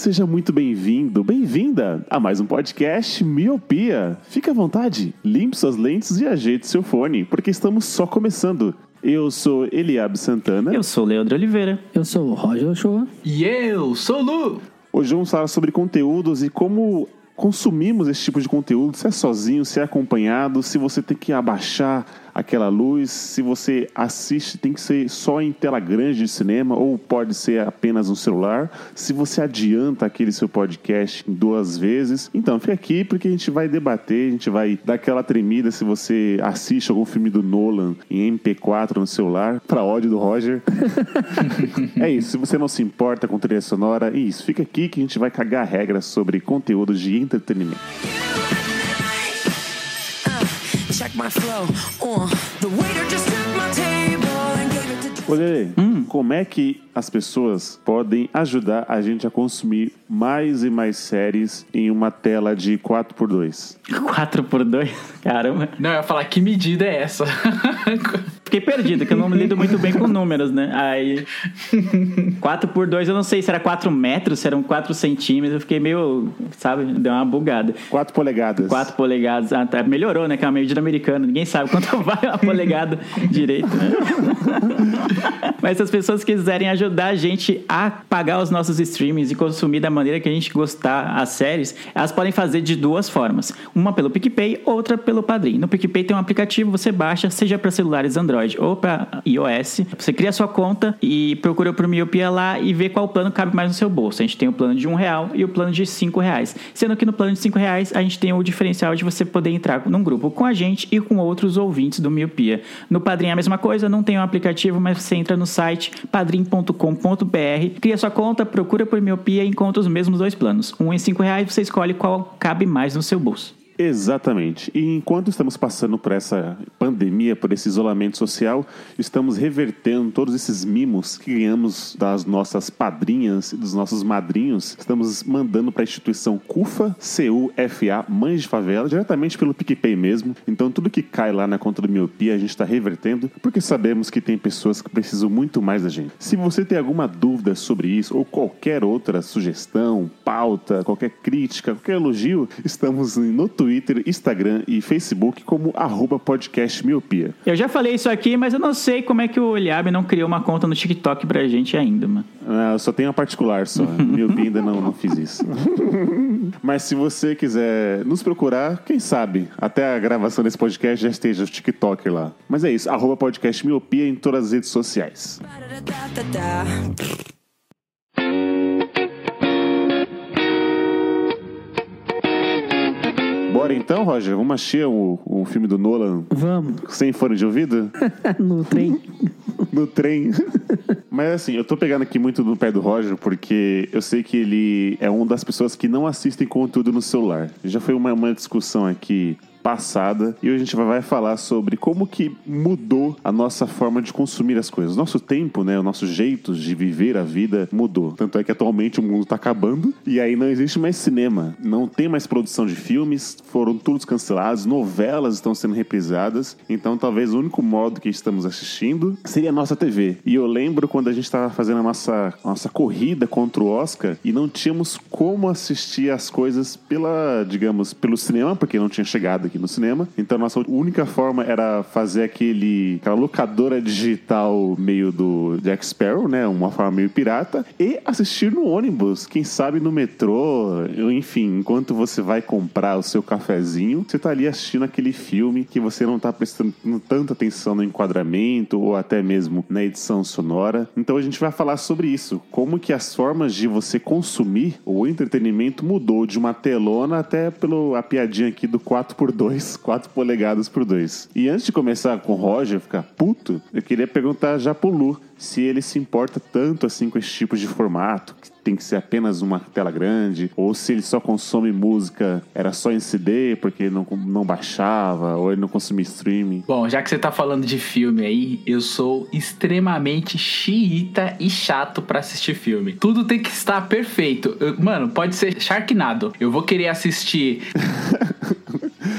Seja muito bem-vindo, bem-vinda a mais um podcast Miopia. Fique à vontade, limpe suas lentes e ajeite seu fone, porque estamos só começando. Eu sou Eliabe Santana. Eu sou Leandro Oliveira. Eu sou o Roger Ochoa. E eu sou o Lu. Hoje vamos falar sobre conteúdos e como consumimos esse tipo de conteúdo, se é sozinho, se é acompanhado, se você tem que abaixar aquela luz, se você assiste, tem que ser só em tela grande de cinema ou pode ser apenas no celular, se você adianta aquele seu podcast duas vezes. Então, fica aqui porque a gente vai debater, a gente vai dar aquela tremida se você assiste algum filme do Nolan em MP4 no celular, para ódio do Roger. é isso, se você não se importa com trilha sonora, é isso, fica aqui que a gente vai cagar regras sobre conteúdos de entretenimento. Check my flow. Uh, the waiter just took my table and gave it to. Ô, Lele, como é que as pessoas podem ajudar a gente a consumir mais e mais séries em uma tela de 4x2? 4x2? Caramba. Não, eu ia falar que medida é essa? Fiquei perdido, que eu não lido muito bem com números, né? Aí. 4x2, eu não sei se era 4 metros, se eram 4 centímetros. Eu fiquei meio, sabe, deu uma bugada. 4 polegadas. 4 polegadas. Ah, tá. Melhorou, né? Que é uma medida americana. Ninguém sabe quanto vai uma polegada direito, né? Mas se as pessoas quiserem ajudar a gente a pagar os nossos streamings e consumir da maneira que a gente gostar as séries, elas podem fazer de duas formas. Uma pelo PicPay, outra pelo Padrim. No PicPay tem um aplicativo, você baixa, seja para celulares Android ou para iOS. Você cria sua conta e procura por Miopia lá e vê qual plano cabe mais no seu bolso. A gente tem o plano de um real e o plano de cinco reais. Sendo que no plano de cinco reais a gente tem o diferencial de você poder entrar num grupo com a gente e com outros ouvintes do Miopia. No Padrim é a mesma coisa, não tem um aplicativo, mas você entra no site padrim.com.br, cria sua conta, procura por Miopia e encontra os mesmos dois planos. Um em cinco reais, você escolhe qual cabe mais no seu bolso. Exatamente. E enquanto estamos passando por essa pandemia, por esse isolamento social, estamos revertendo todos esses mimos que ganhamos das nossas padrinhas e dos nossos madrinhos. Estamos mandando para a instituição CUFA, C-U-F-A, Mães de Favela, diretamente pelo PicPay mesmo. Então tudo que cai lá na conta do Miopia a gente está revertendo, porque sabemos que tem pessoas que precisam muito mais da gente. Se você tem alguma dúvida sobre isso ou qualquer outra sugestão, pauta, qualquer crítica, qualquer elogio, estamos no Twitter, Instagram e Facebook como arroba podcast miopia. Eu já falei isso aqui, mas eu não sei como é que o Eliabe não criou uma conta no TikTok pra gente ainda, mano. Ah, eu só tenho a particular só. Miopia ainda não, não fiz isso. Mas se você quiser nos procurar, quem sabe, até a gravação desse podcast já esteja o TikTok lá. Mas é isso, arroba podcast miopia em todas as redes sociais. Bora então, Roger, vamos achar o, o filme do Nolan Vamos, sem fone de ouvido? no trem. no trem. Mas assim, eu tô pegando aqui muito no pé do Roger porque eu sei que ele é uma das pessoas que não assistem conteúdo no celular. Já foi uma, uma discussão aqui passada e hoje a gente vai falar sobre como que mudou a nossa forma de consumir as coisas. Nosso tempo, né, o nosso jeito de viver a vida mudou. Tanto é que atualmente o mundo tá acabando e aí não existe mais cinema, não tem mais produção de filmes, foram todos cancelados, novelas estão sendo reprisadas, então talvez o único modo que estamos assistindo seria a nossa TV. E eu lembro quando a gente estava fazendo a nossa, a nossa corrida contra o Oscar e não tínhamos como assistir as coisas pela, digamos, pelo cinema, porque não tinha chegado aqui no cinema. Então nossa única forma era fazer aquele aquela locadora digital meio do Jack Sparrow, né, uma forma meio pirata e assistir no ônibus, quem sabe no metrô, enfim, enquanto você vai comprar o seu cafezinho, você tá ali assistindo aquele filme que você não tá prestando tanta atenção no enquadramento ou até mesmo na edição sonora. Então a gente vai falar sobre isso, como que as formas de você consumir o entretenimento mudou de uma telona até pelo a piadinha aqui do 4x2 2, 4 polegadas por 2. E antes de começar com o Roger ficar puto, eu queria perguntar já pro Lu se ele se importa tanto assim com esse tipo de formato, que tem que ser apenas uma tela grande, ou se ele só consome música, era só em CD porque não, não baixava, ou ele não consumia streaming. Bom, já que você tá falando de filme aí, eu sou extremamente xiita e chato pra assistir filme. Tudo tem que estar perfeito. Eu- mano, pode ser Sharknado. Eu vou querer assistir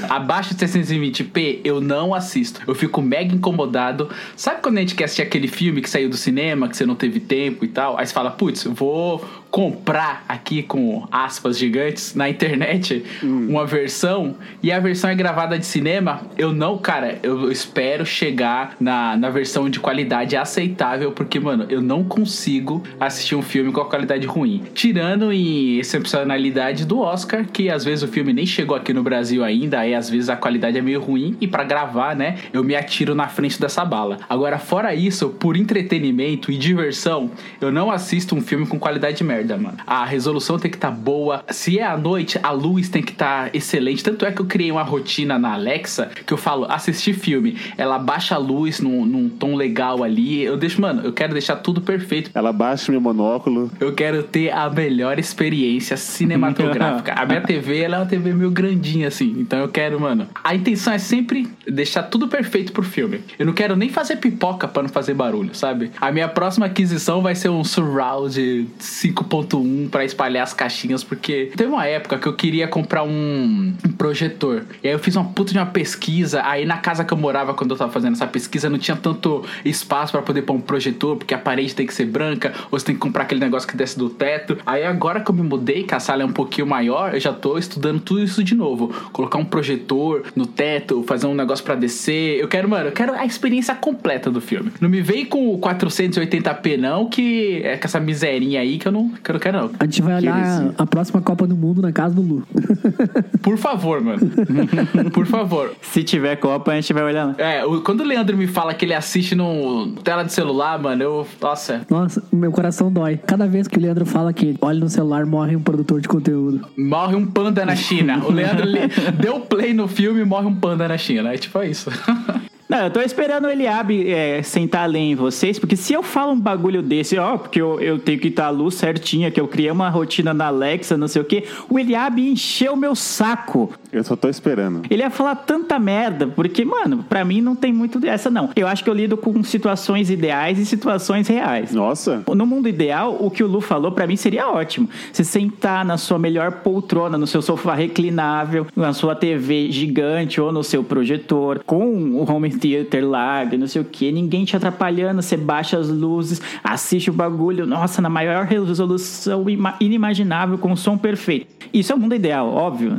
abaixo de 620p, eu não assisto. Eu fico mega incomodado. Sabe quando a gente quer assistir aquele filme que saiu do cinema, que você não teve tempo e tal? Aí você fala, putz, vou comprar aqui com aspas gigantes na internet uma versão e a versão é gravada de cinema. Eu não, cara, eu espero chegar na, na versão de qualidade aceitável, porque, mano, eu não consigo assistir um filme com a qualidade ruim. Tirando em excepcionalidade do Oscar, que às vezes o filme nem chegou aqui no Brasil ainda, aí às vezes a qualidade é meio ruim e pra gravar, né, eu me atiro na frente dessa bala. Agora, fora isso, por entretenimento e diversão, eu não assisto um filme com qualidade merda, mano. A resolução tem que estar boa. Se é à noite, a luz tem que estar excelente. Tanto é que eu criei uma rotina na Alexa que eu falo, assistir filme, ela baixa a luz num, num tom legal ali. Eu deixo, mano, eu quero deixar tudo perfeito. Ela baixa meu monóculo. Eu quero ter a melhor experiência cinematográfica. A minha TV, ela é uma TV meio grandinha, assim. Então eu quero, mano. A intenção é sempre deixar tudo perfeito pro filme. Eu não quero nem fazer pipoca pra não fazer barulho, sabe? A minha próxima aquisição vai ser um Surround 5.1 pra espalhar as caixinhas, porque teve uma época que eu queria comprar um, projetor. E aí eu fiz uma puta de uma pesquisa. Aí na casa que eu morava, quando eu tava fazendo essa pesquisa, não tinha tanto espaço pra poder pôr um projetor, porque a parede tem que ser branca, ou você tem que comprar aquele negócio que desce do teto. Aí agora que eu me mudei, que a sala é um pouquinho maior, eu já tô estudando tudo isso de novo. Colocar um projetor no teto, fazer um negócio pra descer. Eu quero, mano, eu quero a experiência completa do filme. Não me vem com o 480p, não, que é com essa miserinha aí que eu não, que eu não quero, não. A gente vai olhar heresia. a próxima Copa do Mundo na casa do Lu. Por favor, mano. Por favor. Se tiver Copa, a gente vai olhar lá. É, quando o Leandro me fala que ele assiste no tela de celular, mano, eu. Nossa, Nossa, meu coração dói. Cada vez que o Leandro fala que olha no celular, morre um produtor de conteúdo. morre um panda na China. O Leandro deu play no filme e morre um panda na China. É tipo isso. Não, eu tô esperando o Eliabe é, sentar ali em vocês, porque se eu falo um bagulho desse, ó, porque eu, eu tenho que estar a luz certinha, que eu criei uma rotina na Alexa, não sei o quê, o Eliabe encheu meu saco. Eu só tô esperando. Ele ia falar tanta merda, porque, mano, pra mim não tem muito dessa, não. Eu acho que eu lido com situações ideais e situações reais. Nossa, No mundo ideal, o que o Lu falou pra mim seria ótimo. Você sentar na sua melhor poltrona, no seu sofá reclinável, na sua TV gigante ou no seu projetor, com o home theater largo, não sei o que, ninguém te atrapalhando, você baixa as luzes, assiste o bagulho, nossa, na maior resolução ima- inimaginável, com som perfeito. Isso é o mundo ideal, óbvio.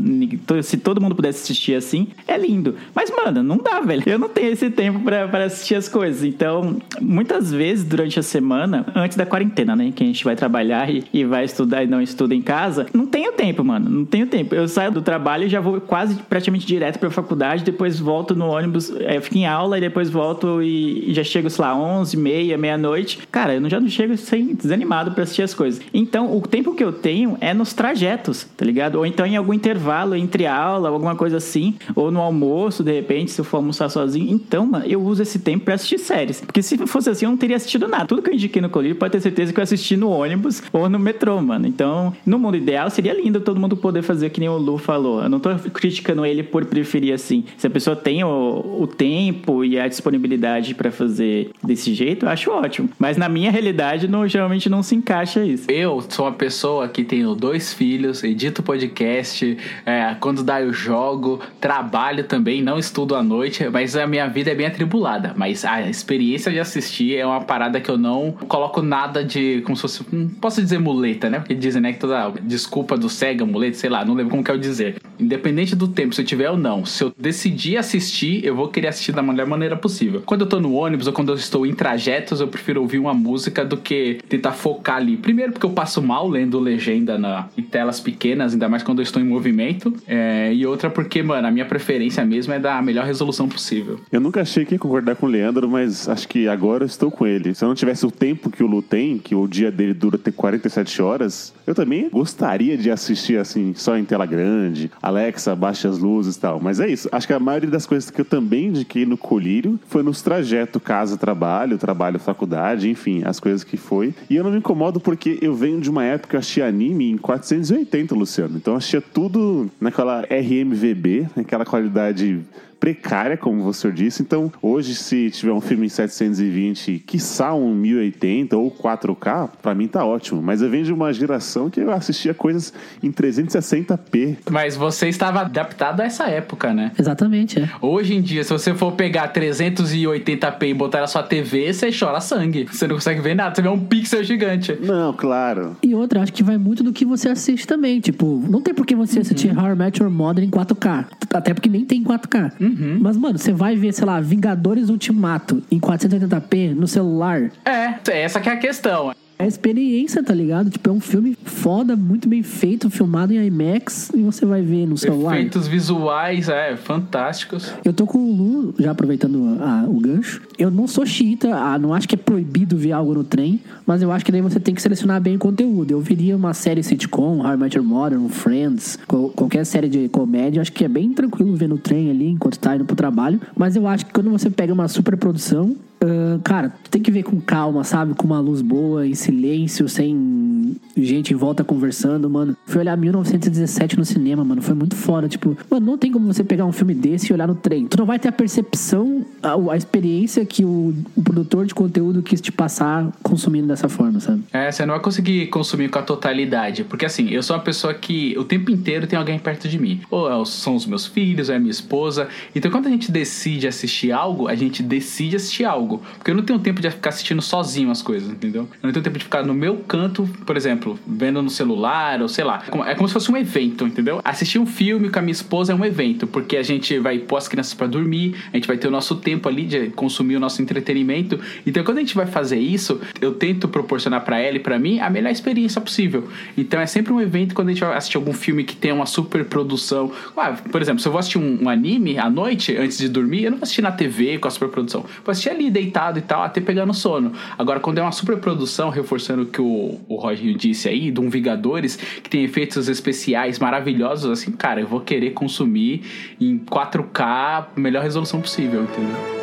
Se todo mundo pudesse assistir assim, é lindo. Mas, mano, não dá, velho. Eu não tenho esse tempo pra assistir as coisas. Então, muitas vezes durante a semana, antes da quarentena, né? Que a gente vai trabalhar e, e vai estudar e não estuda em casa, não tenho tempo, mano. Não tenho tempo. Eu saio do trabalho e já vou quase praticamente direto pra faculdade, depois volto no ônibus, é, fico em aula e depois volto e, já chego, sei lá, 11, meia, meia-noite. Cara, eu já não chego sem desanimado pra assistir as coisas. Então, o tempo que eu tenho é nos trajetos, tá ligado? Ou então em algum intervalo entre aula, alguma coisa assim, ou no almoço, de repente, se eu for almoçar sozinho. Então, mano, eu uso esse tempo pra assistir séries. Porque se fosse assim, eu não teria assistido nada. Tudo que eu indiquei no colírio pode ter certeza que eu assisti no ônibus ou no metrô, mano. Então, no mundo ideal, seria lindo todo mundo poder fazer que nem o Lu falou. Eu não tô criticando ele por preferir assim. Se a pessoa tem o, o tempo e a disponibilidade pra fazer desse jeito, eu acho ótimo. Mas na minha realidade, não, geralmente não se encaixa isso. Eu sou uma pessoa que tenho dois filhos, edito podcast, é, quando dá eu jogo, trabalho também, não estudo à noite, mas a minha vida é bem atribulada. Mas a experiência de assistir é uma parada que eu não coloco nada de. como se fosse. Não posso dizer muleta, né? Porque dizem, né, que toda desculpa do cega, muleta, sei lá, não lembro como que é o dizer. Independente do tempo, se eu tiver ou não, se eu decidir assistir, eu vou querer assistir da melhor maneira possível. Quando eu tô no ônibus ou quando eu estou em trajetos, eu prefiro ouvir uma música do que tentar focar ali. Primeiro, porque eu passo mal lendo legenda na, em telas pequenas, ainda mais quando eu estou em movimento. É, e outra, porque, mano, a minha preferência mesmo é da melhor resolução possível. eu nunca achei que ia concordar com o Leandro, mas acho que agora eu estou com ele. Se eu não tivesse o tempo que o Lu tem, que o dia dele dura ter 47 horas, eu também gostaria de assistir assim, só em tela grande. Alexa, baixa as luzes e tal. Mas é isso. Acho que a maioria das coisas que eu também indiquei no colírio foi nos trajetos casa-trabalho, trabalho-faculdade, enfim, as coisas que foi. E eu não me incomodo porque eu venho de uma época que eu assistia anime em 480, Luciano. Então eu assistia tudo naquela RMVB, naquela qualidade precária, como você disse. Então, hoje, se tiver um filme em 720, quiçá um 1080 ou 4K, pra mim tá ótimo. Mas eu venho de uma geração que eu assistia coisas em 360p. Mas você estava adaptado a essa época, né? Exatamente, é. Hoje em dia, se você for pegar 380p e botar na sua TV, você chora sangue. Você não consegue ver nada, você vê um pixel gigante. Não, claro. E outra, acho que vai muito do que você assiste também. Tipo, não tem por que você assistir How I Met Your Mother em 4K. Até porque nem tem 4K. Mas, mano, você vai ver, sei lá, Vingadores Ultimato em 480p no celular. É, essa que é a questão. É experiência, tá ligado? Tipo, é um filme foda, muito bem feito, filmado em IMAX e você vai ver no celular. Efeitos visuais, é, fantásticos. Eu tô com o Lu, já aproveitando a- o gancho. Eu não sou xiita, ah, não acho que é proibido ver algo no trem, mas eu acho que daí você tem que selecionar bem o conteúdo. Eu viria uma série sitcom, How I Met Your Mother, um Friends, qual- qualquer série de comédia, acho que é bem tranquilo ver no trem ali enquanto tá indo pro trabalho. Mas eu acho que quando você pega uma superprodução, ah, cara, tu tem que ver com calma, sabe? Com uma luz boa, em silêncio, sem gente em volta conversando, mano. Fui olhar 1917 no cinema, mano. Foi muito foda. Tipo, mano, não tem como você pegar um filme desse e olhar no trem. Tu não vai ter a percepção, a, a experiência que o, o produtor de conteúdo quis te passar consumindo dessa forma, sabe? É, você não vai conseguir consumir com a totalidade. Porque assim, eu sou uma pessoa que o tempo inteiro tem alguém perto de mim. Ou é são os meus filhos, ou é a minha esposa. Então quando a gente decide assistir algo, a gente decide assistir algo. Porque eu não tenho tempo de ficar assistindo sozinho as coisas, entendeu? Eu não tenho tempo de ficar no meu canto, por exemplo, vendo no celular, ou sei lá. É como se fosse um evento, entendeu? Assistir um filme com a minha esposa é um evento, porque a gente vai pôr as crianças pra dormir, a gente vai ter o nosso tempo ali de consumir o nosso entretenimento. Então, quando a gente vai fazer isso, eu tento proporcionar pra ela e pra mim a melhor experiência possível. Então, é sempre um evento quando a gente vai assistir algum filme que tem uma super produção. Ah, por exemplo, se eu vou assistir um, um anime à noite, antes de dormir, eu não vou assistir na TV com a super produção. Vou assistir ali deitado e tal, até pegando sono. Agora, quando é uma super produção, reforçando o que o, o Roger disse aí, de um Vingadores, que tem efeitos especiais maravilhosos, assim, cara, eu vou querer consumir em 4K, melhor resolução possível, entendeu?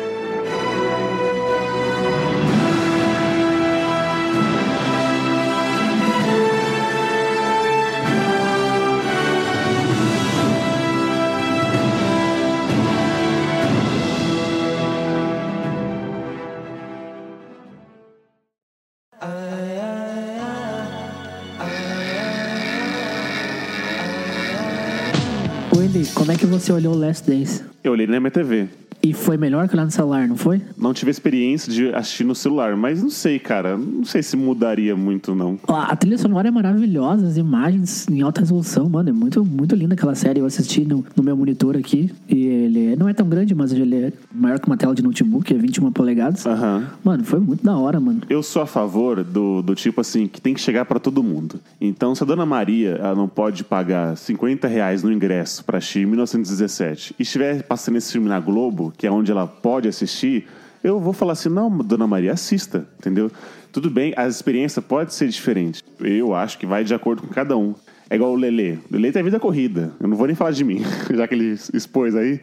Como é que você olhou Last Dance? Eu olhei na minha TV. E foi melhor que olhar no celular, não foi? Não tive experiência de assistir no celular, mas não sei, cara. Não sei se mudaria muito, não. A trilha sonora é maravilhosa, as imagens em alta resolução, mano. É muito, muito linda aquela série. Eu assisti no, no meu monitor aqui. E ele é- não é tão grande, mas ele é maior que uma tela de notebook, é 21 polegadas. Aham. Mano, foi muito da hora, mano. Eu sou a favor do, do tipo assim, que tem que chegar pra todo mundo. Então, se a dona Maria ela não pode pagar 50 reais no ingresso pra assistir 1917 e estiver passando esse filme na Globo, que é onde ela pode assistir, eu vou falar assim: não, dona Maria, assista, entendeu? Tudo bem, a experiência pode ser diferente. Eu acho que vai de acordo com cada um. É igual o Lelê. O Lelê tem vida corrida. Eu não vou nem falar de mim, já que ele expôs aí.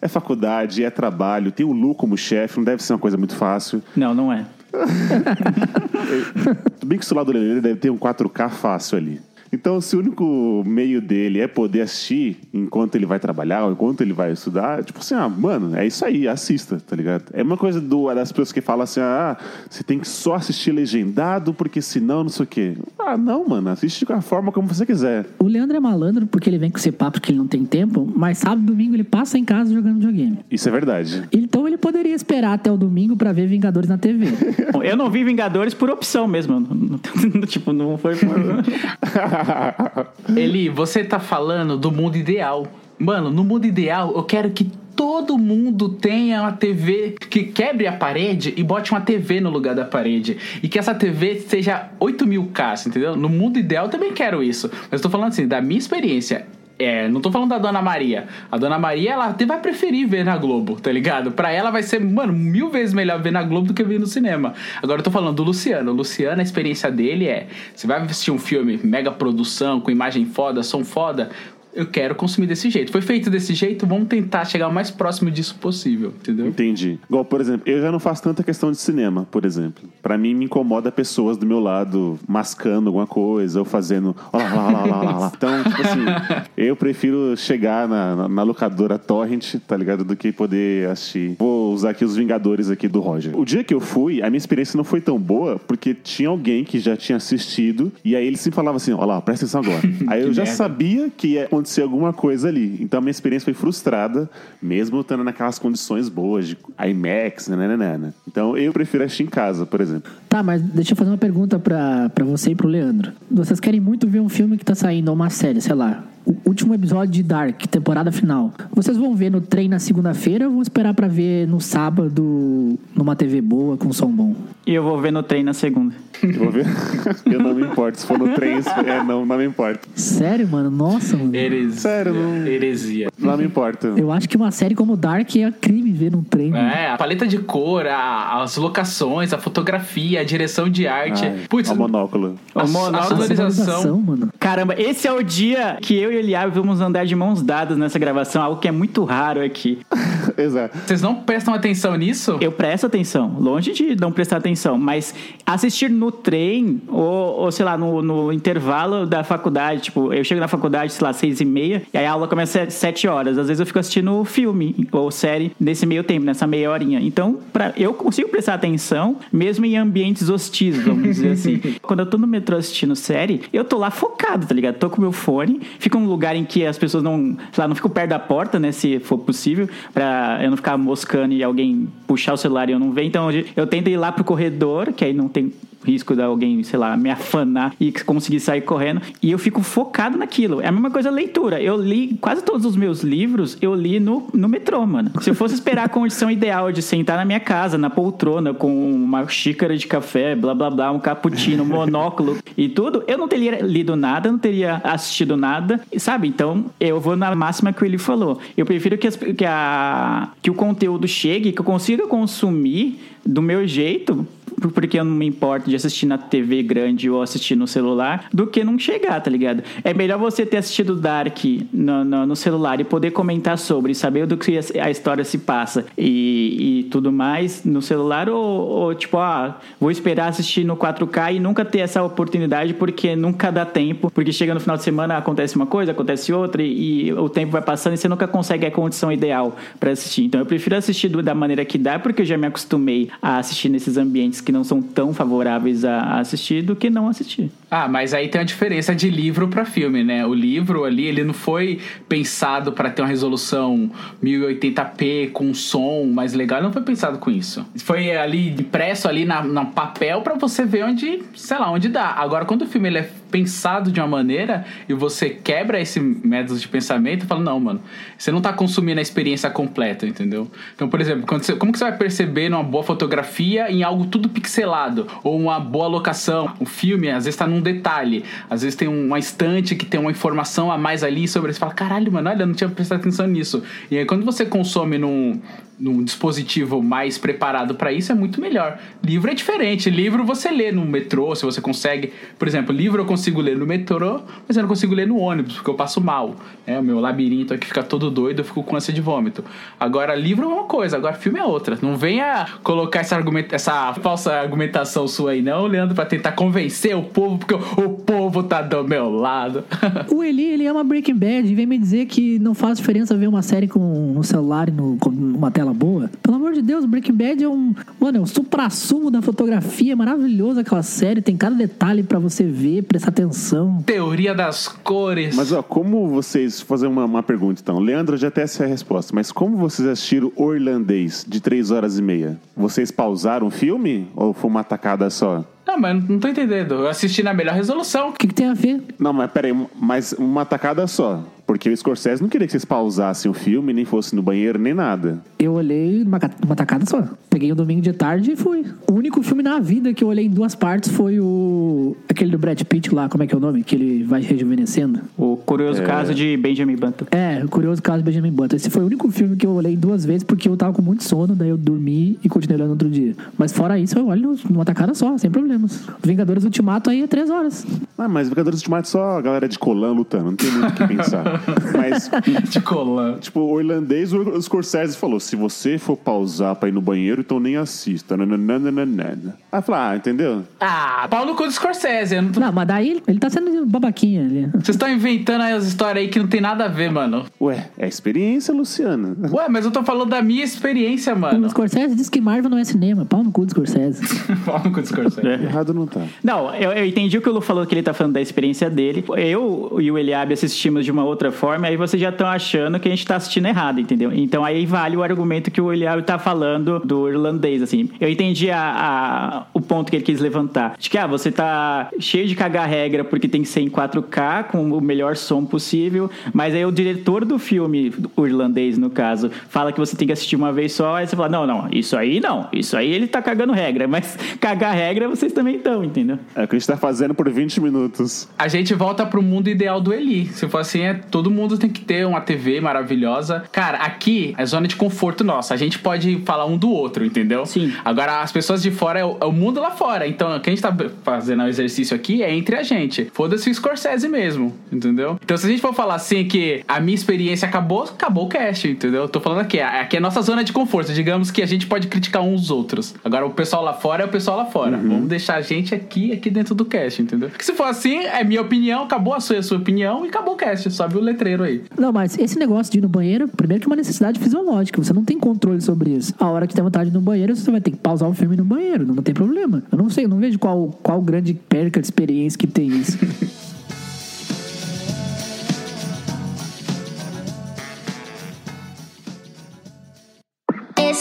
É faculdade, é trabalho, tem o Lu como chefe, não deve ser uma coisa muito fácil. Não, não é. Tudo bem que o celular do Lelê deve ter um 4K fácil ali. Então, se o único meio dele é poder assistir enquanto ele vai trabalhar ou enquanto ele vai estudar, tipo assim, ah, mano, é isso aí, assista, tá ligado? É uma coisa do, das pessoas que falam assim, ah, você tem que só assistir legendado porque senão não sei o quê. Ah, não, mano, assiste com a forma como você quiser. O Leandro é malandro porque ele vem com esse papo que ele não tem tempo, mas sábado e domingo ele passa em casa jogando videogame. Isso é verdade. Então ele poderia esperar até o domingo pra ver Vingadores na TV. Bom, Eu não vi Vingadores por opção mesmo. Tipo, não foi por... Eli, você tá falando do mundo ideal. Mano, no mundo ideal, eu quero que todo mundo tenha uma TV que quebre a parede e bote uma TV no lugar da parede. E que essa TV seja 8000K, entendeu? No mundo ideal eu também quero isso. Mas eu tô falando assim, da minha experiência. É, não tô falando da Dona Maria. A Dona Maria, ela até vai preferir ver na Globo, tá ligado? Pra ela vai ser, mano, mil vezes melhor ver na Globo do que ver no cinema. Agora eu tô falando do Luciano. O Luciano, a experiência dele é: você vai assistir um filme, mega produção, com imagem foda, som foda. Eu quero consumir desse jeito. Foi feito desse jeito, vamos tentar chegar o mais próximo disso possível, entendeu? Entendi. Igual, por exemplo, eu já não faço tanta questão de cinema, por exemplo. Pra mim, me incomoda pessoas do meu lado mascando alguma coisa ou fazendo. Ó lá, lá, lá, lá, lá, lá. Então, tipo assim, eu prefiro chegar na, na, na locadora Torrent, tá ligado? Do que poder assistir. Vou usar aqui os Vingadores aqui do Roger. O dia que eu fui, a minha experiência não foi tão boa porque tinha alguém que já tinha assistido e aí ele sempre falava assim: ó lá, presta atenção agora. Aí eu já merda. sabia que ia acontecer alguma coisa ali. Então minha experiência foi frustrada, mesmo estando naquelas condições boas de IMAX, né. Então eu prefiro assistir em casa, por exemplo. Tá, mas deixa eu fazer uma pergunta pra, pra você e pro Leandro. Vocês querem muito ver um filme que tá saindo, ou uma série, sei lá. O último episódio de Dark, temporada final. Vocês vão ver no trem na segunda-feira ou vão esperar pra ver no sábado numa TV boa com som bom? E eu vou ver no trem na segunda. Eu vou ver. eu não me importo. Se for no trem, isso- é, não, não me importa. Sério, mano? Nossa, mano. Heresia. Sério, não- Heresia. Não me importa. Eu acho que uma série como Dark é crime ver num trem. mano. É, a paleta de cor, a- as locações, a fotografia, a direção de arte. Ai, Putz, o monóculo. a, a sonorização. mano. Caramba, esse é o dia que eu e o Eliab vamos andar de mãos dadas nessa gravação, algo que é muito raro aqui. Exato. Vocês não prestam atenção nisso? Eu presto atenção, longe de não prestar atenção, mas assistir no trem ou, ou sei lá, no, no intervalo da faculdade, tipo, eu chego na faculdade, sei lá, seis e meia, e aí a aula começa às sete horas. Às vezes eu fico assistindo filme ou série nesse meio tempo, nessa meia horinha. Então, pra, eu consigo prestar atenção mesmo em ambientes hostis, vamos dizer assim. Quando eu tô no metrô assistindo série, eu tô lá focado, tá ligado? Tô com meu fone, fico num lugar em que as pessoas não, sei lá, não fico perto da porta, né, se for possível, pra eu não ficar moscando e alguém puxar o celular e eu não ver. Então eu tento ir lá pro corredor, que aí não tem risco de alguém, sei lá, me afanar e conseguir sair correndo. E eu fico focado naquilo. É a mesma coisa a leitura. Eu li quase todos os meus livros, eu li no, no metrô, mano. Se eu fosse esperar a condição ideal de sentar na minha casa, na poltrona, com uma xícara de café, blá blá blá, um cappuccino, um monóculo e tudo, eu não teria lido nada, não teria assistido nada, sabe? Então, eu vou na máxima que ele falou. Eu prefiro que, as- que, a, que o conteúdo chegue, que eu consiga consumir do meu jeito, porque eu não me importo de assistir na TV grande ou assistir no celular, do que não chegar, tá ligado? É melhor você ter assistido Dark no, no, no celular e poder comentar sobre, saber do que a história se passa e, e tudo mais no celular, ou, ou tipo, ah, vou esperar assistir no 4K e nunca ter essa oportunidade porque nunca dá tempo, porque chega no final de semana acontece uma coisa, acontece outra e, e o tempo vai passando e você nunca consegue a condição ideal pra assistir. Então eu prefiro assistir da maneira que dá, porque eu já me acostumei a assistir nesses ambientes que não são tão favoráveis a, assistir do que não assistir. Ah, mas aí tem a diferença de livro pra filme, né? O livro ali, ele não foi pensado pra ter uma resolução 1080p com som mais legal, ele não foi pensado com isso. Foi ali impresso ali na, papel pra você ver onde, sei lá, onde dá. Agora, quando o filme ele é pensado de uma maneira e você quebra esse método de pensamento, fala, não, mano, você não tá consumindo a experiência completa, entendeu? Então, por exemplo, você- como que você vai perceber numa boa fotografia em algo tudo pixelado? Ou uma boa locação? O filme, às vezes, tá num detalhe. Às vezes tem uma estante que tem uma informação a mais ali sobre. Você fala, caralho, mano, olha, eu não tinha prestado atenção nisso. E aí, quando você consome num, num dispositivo mais preparado pra isso, é muito melhor. Livro é diferente. Livro você lê no metrô, se você consegue. Por exemplo, livro eu consigo ler no metrô, mas eu não consigo ler no ônibus, porque eu passo mal. né? O meu labirinto aqui fica todo doido, eu fico com ânsia de vômito. Agora, livro é uma coisa, agora filme é outra. Não venha colocar essa, argument... essa falsa argumentação sua aí, não, Leandro, pra tentar convencer o povo, porque o, povo tá do meu lado. O Eli, ele ama Breaking Bad e vem me dizer que não faz diferença ver uma série com no celular e no, uma tela boa. Pelo amor de Deus, Breaking Bad é um. Mano, é um supra-sumo da fotografia. É maravilhoso aquela série. Tem cada detalhe pra você ver, prestar atenção. Teoria das cores. Mas, ó, como vocês. Fazer uma, uma pergunta então. Leandro já até essa é a resposta, mas como vocês assistiram O Irlandês de 3 horas e meia? Vocês pausaram o filme? Ou foi uma tacada só? Não, mas não tô entendendo. Eu assisti na melhor resolução. O que, que tem a ver? Não, mas peraí, mas uma tacada só. Porque o Scorsese não queria que vocês pausassem o filme, nem fossem no banheiro, nem nada. Eu olhei numa, ca- numa tacada só. Peguei um domingo de tarde e fui. O único filme na vida que eu olhei em duas partes foi o. aquele do Brad Pitt lá, como é que é o nome? Que ele vai rejuvenescendo. O curioso caso de Benjamin Button. É, o curioso caso de Benjamin Button. Esse foi o único filme que eu olhei duas vezes porque eu tava com muito sono, daí eu dormi e continuei olhando outro dia. Mas fora isso, eu olho numa tacada só, sem problemas. Vingadores Ultimato aí é três horas. Ah, mas Vingadores Ultimato é só a galera de colã lutando, não tem muito o que pensar. Mas, De colã. tipo, o irlandês, o Scorsese falou: se você for pausar pra ir no banheiro, então nem assista. Nananana. Aí falei, ah, entendeu? Ah, pau no cu do Scorsese. eu não tô- Não, mas daí ele, ele tá sendo babaquinha ali. Vocês estão inventando aí as histórias aí que não tem nada a ver, mano. Ué, é experiência, Luciana. Ué, mas eu tô falando da minha experiência, O mano. Scorsese diz que Marvel não é cinema. Pau no cu do Scorsese. Pau no cu do Scorsese. É. Errado não tá. Não, eu, eu entendi o que o Lu falou, que ele tá falando da experiência dele. Eu e o Eliabe assistimos de uma outra forma, aí vocês já estão achando que a gente tá assistindo errado, entendeu? Então aí vale o argumento que o Eliabe tá falando do irlandês, assim. Eu entendi a, a- o ponto que ele quis levantar. De que, ah, você tá cheio de cagar regra porque tem que ser em 4K, com o melhor som possível, mas aí o diretor do filme, o irlandês no caso, fala que você tem que assistir uma vez só, aí você fala, não, não, isso aí não, isso aí ele tá cagando regra, mas cagar regra vocês também estão, entendeu? É o que a gente tá fazendo por 20 minutos. A gente volta pro mundo ideal do Eli. Se for assim, é, todo mundo tem que ter uma TV maravilhosa. Cara, aqui é zona de conforto nossa. A gente pode falar um do outro, entendeu? Sim. Agora, as pessoas de fora é o, é o mundo lá fora. Então, o que a gente tá fazendo o exercício aqui é entre a gente. Foda-se o Scorsese mesmo, entendeu? Então, se a gente for falar assim que a minha experiência acabou, acabou o cast, entendeu? Eu tô falando aqui, aqui é a nossa zona de conforto. Digamos que a gente pode criticar uns os outros. Agora, o pessoal lá fora é o pessoal lá fora. Vamos deixar a gente aqui, aqui dentro do cast, entendeu? Porque se for assim, é minha opinião, acabou a sua, a sua opinião e acabou o cast. Sobe o letreiro aí. Não, mas esse negócio de ir no banheiro, primeiro que é uma necessidade fisiológica. Você não tem controle sobre isso. A hora que tem vontade de ir no banheiro, você vai ter que pausar o filme no banheiro. Não, tem problema. Eu não sei, eu não vejo qual, qual grande perca de experiência que tem isso.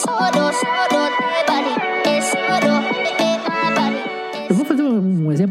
Oro,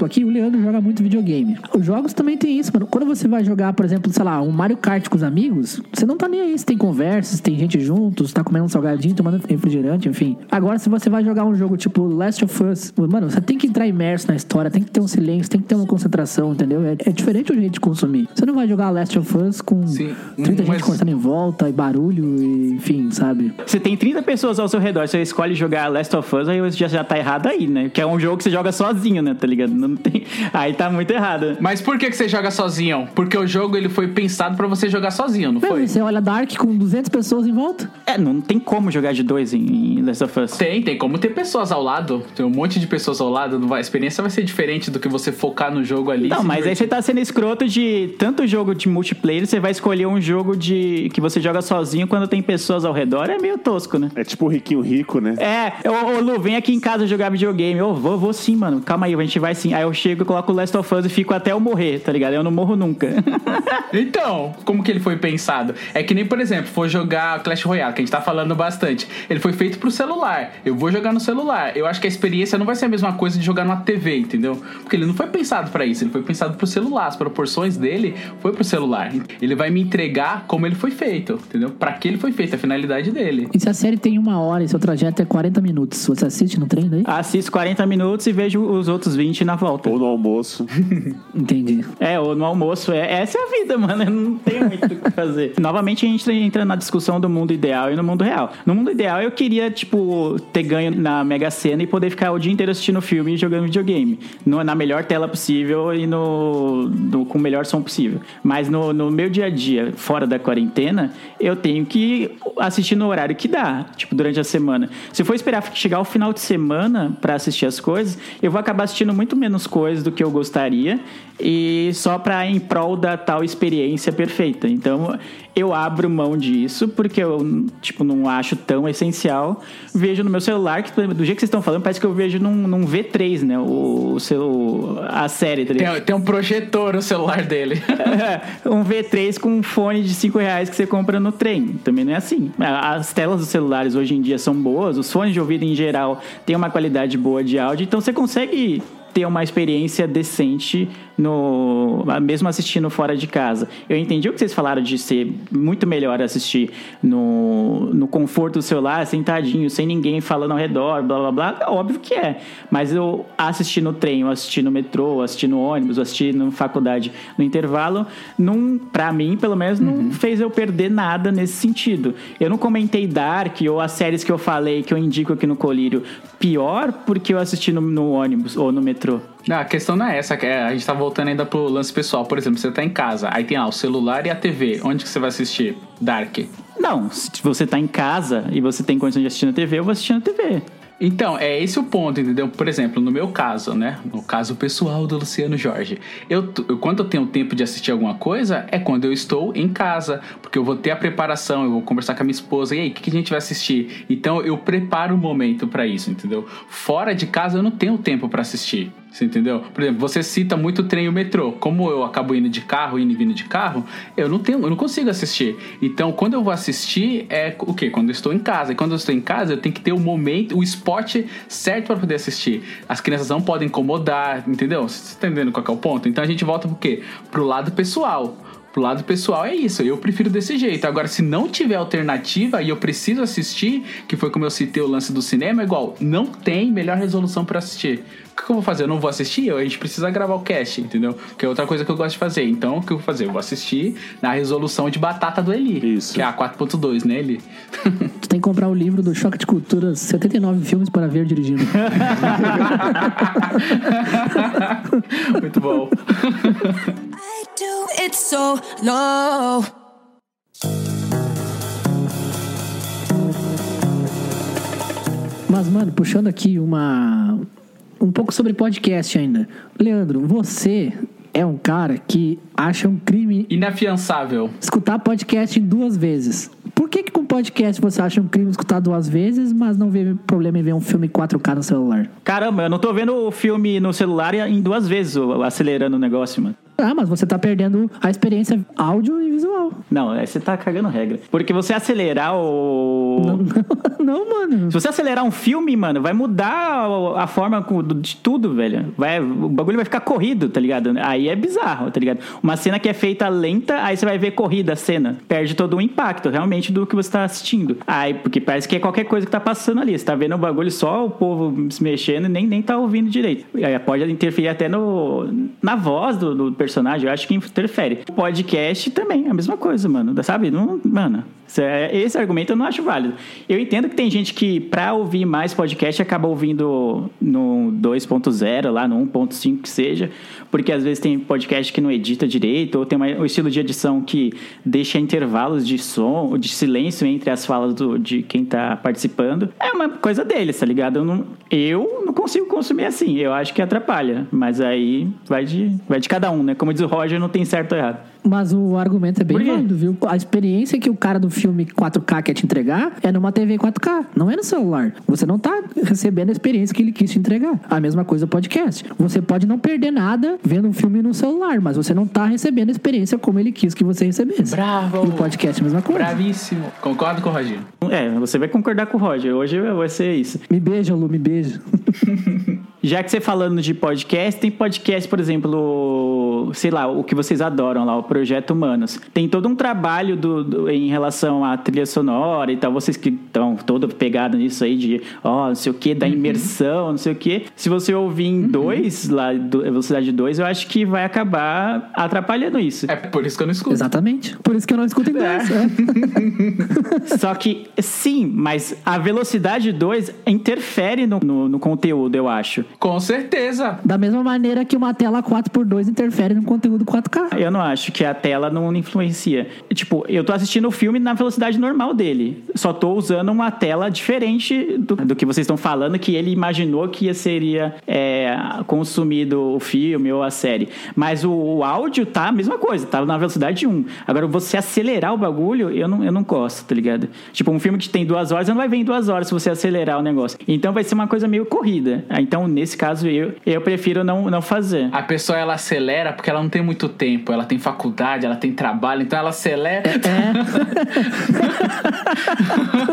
aqui, o Leandro joga muito videogame. Os jogos também tem isso, mano. Quando você vai jogar, por exemplo, sei lá, um Mario Kart com os amigos, você não tá nem aí se tem conversas, tem gente junto, você tá comendo um salgadinho, tomando refrigerante, enfim. Agora, se você vai jogar um jogo tipo Last of Us, mano, você tem que entrar imerso na história, tem que ter um silêncio, tem que ter uma concentração, entendeu? É, é diferente o jeito de consumir. Você não vai jogar Last of Us com Sim, 30 mas- gente conversando em volta e barulho, e, enfim, sabe? Você tem 30 pessoas ao seu redor, você escolhe jogar Last of Us, aí já, já tá errado aí, né? Que é um jogo que você joga sozinho, né? Tá ligado? Não tem... Aí tá muito errado. Mas por que, que você joga sozinho? Porque o jogo ele foi pensado pra você jogar sozinho, não Mas foi? Você olha Dark com 200 pessoas em volta? É, não tem como jogar de dois em, em Last of Us. Tem, tem como ter pessoas ao lado. Tem um monte de pessoas ao lado. A experiência vai ser diferente do que você focar no jogo ali. Não, mas aí divertir. você tá sendo escroto de tanto jogo de multiplayer, você vai escolher um jogo de que você joga sozinho quando tem pessoas ao redor, é meio tosco, né? É tipo o riquinho rico, né? É, ô, ô Lu, vem aqui em casa jogar videogame. Eu vou, vou sim, mano. Calma aí, a gente vai sim. Aí eu chego, coloco o Last of Us e fico até eu morrer, tá ligado? Eu não morro nunca. Então, como que ele foi pensado? É que nem, por exemplo, for jogar Clash Royale, que a gente tá falando bastante. Ele foi feito pro celular. Eu vou jogar no celular. Eu acho que a experiência não vai ser a mesma coisa de jogar numa TV, entendeu? Porque ele não foi pensado pra isso. Ele foi pensado pro celular. As proporções dele foi pro celular. Ele vai me entregar como ele foi feito, entendeu? Pra que ele foi feito, a finalidade dele. E se a série tem uma hora e seu trajeto é 40 minutos, você assiste no trem daí? Assisto 40 minutos e vejo os outros 20 na volta. Ou no almoço. Entendi. É, ou no almoço. É, essa é a vida, mano. Eu não tenho muito o que fazer. Novamente a gente entra na discussão do mundo ideal e no mundo real. No mundo ideal, eu queria, tipo, ter ganho na Mega Sena e poder ficar o dia inteiro assistindo filme e jogando videogame. No- na melhor tela possível e no, no- com o melhor som possível. Mas no, no meu dia a dia, fora da quarentena, eu tenho que assistir no horário que dá, tipo, durante a semana. Se eu for esperar chegar o final de semana pra assistir as coisas, eu vou acabar assistindo muito menos coisas do que eu gostaria e só pra em prol da tal experiência perfeita. Então, eu abro mão disso porque eu, tipo, não acho tão essencial. Vejo no meu celular, que do jeito que vocês estão falando, parece que eu vejo num, num V3, né? O, o seu, a série, tá? Tem, tem um projetor no celular dele. um V3 com um fone de 5 reais que você compra no trem. Também não é assim. As telas dos celulares hoje em dia são boas, os fones de ouvido em geral têm uma qualidade boa de áudio, então você consegue ter uma experiência decente no mesmo assistindo fora de casa. Eu entendi o que vocês falaram de ser muito melhor assistir no, no conforto do celular, sentadinho, sem ninguém falando ao redor, blá blá blá. Óbvio que é. Mas eu assistir no trem, eu assistir no metrô, eu assistir no ônibus, eu assistir na faculdade no intervalo, não, pra mim, pelo menos, não fez eu perder nada nesse sentido. Eu não comentei Dark ou as séries que eu falei, que eu indico aqui no Colírio, pior porque eu assisti no, no ônibus ou no metrô. Não, a questão não é essa, que é- a gente tá voltando ainda pro lance pessoal. Por exemplo, você tá em casa, aí tem lá o celular e a TV. Onde que você vai assistir? Dark. Não, se você tá em casa e você tem condição de assistir na TV, eu vou assistir na TV. Então, é esse o ponto, entendeu? Por exemplo, no meu caso, né? No caso pessoal do Luciano Jorge. Eu, eu- quando eu tenho tempo de assistir alguma coisa, é quando eu estou em casa. Porque eu vou ter a preparação, eu vou conversar com a minha esposa. E aí, o que, que a gente vai assistir? Então, eu preparo o momento pra isso, entendeu? Fora de casa, eu não tenho tempo pra assistir. Você entendeu? Por exemplo, você cita muito o trem e o metrô. Como eu acabo indo de carro, indo e vindo de carro, eu não tenho, eu não consigo assistir. Então, quando eu vou assistir, é o quê? Quando eu estou em casa. E quando eu estou em casa, eu tenho que ter o momento, o spot certo para poder assistir. As crianças não podem incomodar, entendeu? Você está entendendo qual é o ponto? Então a gente volta pro quê? Pro lado pessoal. Pro lado pessoal é isso, eu prefiro desse jeito. Agora, se não tiver alternativa e eu preciso assistir, que foi como eu citei o lance do cinema, é igual, não tem melhor resolução para assistir. O que que eu vou fazer? Eu não vou assistir? A gente precisa gravar o cast, entendeu? Que é outra coisa que eu gosto de fazer. Então, o que eu vou fazer? Eu vou assistir na resolução de batata do Eli. Isso. Que é a 4.2, né, Eli? Tu tem que comprar o livro do Choque de Culturas, 79 filmes para ver dirigindo. Muito bom. I do it so low. Mas, mano, puxando aqui uma. Um pouco sobre podcast ainda. Leandro, você é um cara que acha um crime Inafiançável. escutar podcast em duas vezes. Por que, que com podcast você acha um crime escutar duas vezes, mas não vê problema em ver um filme 4K no celular? Caramba, eu não tô vendo o filme no celular em duas vezes, acelerando o negócio, mano. Ah, mas você tá perdendo a experiência áudio e visual. Não, aí você tá cagando regra. Porque você acelerar o. não, mano. Se você acelerar um filme, mano, vai mudar a forma de tudo, velho. Vai, o bagulho vai ficar corrido, tá ligado? Aí é bizarro, tá ligado? Uma cena que é feita lenta, aí você vai ver corrida a cena. Perde todo o impacto, realmente, do que você tá assistindo. Aí, porque parece que é qualquer coisa que tá passando ali. Você tá vendo o bagulho só o povo se mexendo e nem, nem tá ouvindo direito. Aí pode interferir até no, na voz do, do personagem, eu acho que interfere. O podcast também, é a mesma coisa, mano. Sabe? Não, mano, esse, é- esse argumento eu não acho válido. Eu entendo que tem gente que, pra ouvir mais podcast, acaba ouvindo no 2.0, lá no 1.5 que seja, porque às vezes tem podcast que não edita direito, ou tem um estilo de edição que deixa intervalos de som, de silêncio entre as falas do- de quem tá participando. É uma coisa deles, tá ligado? Eu não, eu não consigo consumir assim, eu acho que atrapalha, mas aí vai de, vai de cada um, né? Como diz o Roger, não tem certo ou errado. Mas o argumento é bem válido, viu? A experiência que o cara do filme 4K quer te entregar é numa TV 4K, não é no celular. Você não tá recebendo a experiência que ele quis te entregar. A mesma coisa o podcast. Você pode não perder nada vendo um filme no celular, mas você não tá recebendo a experiência como ele quis que você recebesse. Bravo! E o podcast é a mesma coisa. Bravíssimo. Concordo com o Roginho. É, você vai concordar com o Roger. Hoje vai ser isso. Me beija, Lu, me beija. Já que você falando de podcast, tem podcast, por exemplo, sei lá, o que vocês adoram lá, o Projeto Humanos. Tem todo um trabalho do, do- em relação à trilha sonora e tal. Vocês que estão todo pegado nisso aí de, ó, não sei o que, da imersão, não sei o que. Se você ouvir em dois, lá, do, velocidade 2, eu acho que vai acabar atrapalhando isso. É por isso que eu não escuto. Exatamente. Por isso que eu não escuto inglês. é. Só que, sim, mas a velocidade 2 interfere no, no, no conteúdo, eu acho. Com certeza. Da mesma maneira que uma tela 4x2 interfere no conteúdo 4K. Eu não acho que a tela não influencia. Tipo, eu tô assistindo o filme na velocidade normal dele. Só tô usando uma tela diferente do, do que vocês estão falando, que ele imaginou que seria é, consumido o filme ou a série. Mas o, o áudio tá a mesma coisa, tá na velocidade 1. Agora, você acelerar o bagulho, eu não, eu não gosto, tá ligado? Tipo, um filme que tem duas horas, não vai ver em duas horas se você acelerar o negócio. Então vai ser uma coisa meio corrida. Então, nesse caso, eu, eu prefiro não, não fazer. A pessoa ela acelera porque ela não tem muito tempo, ela tem faculdade, ela tem trabalho, então ela acelera.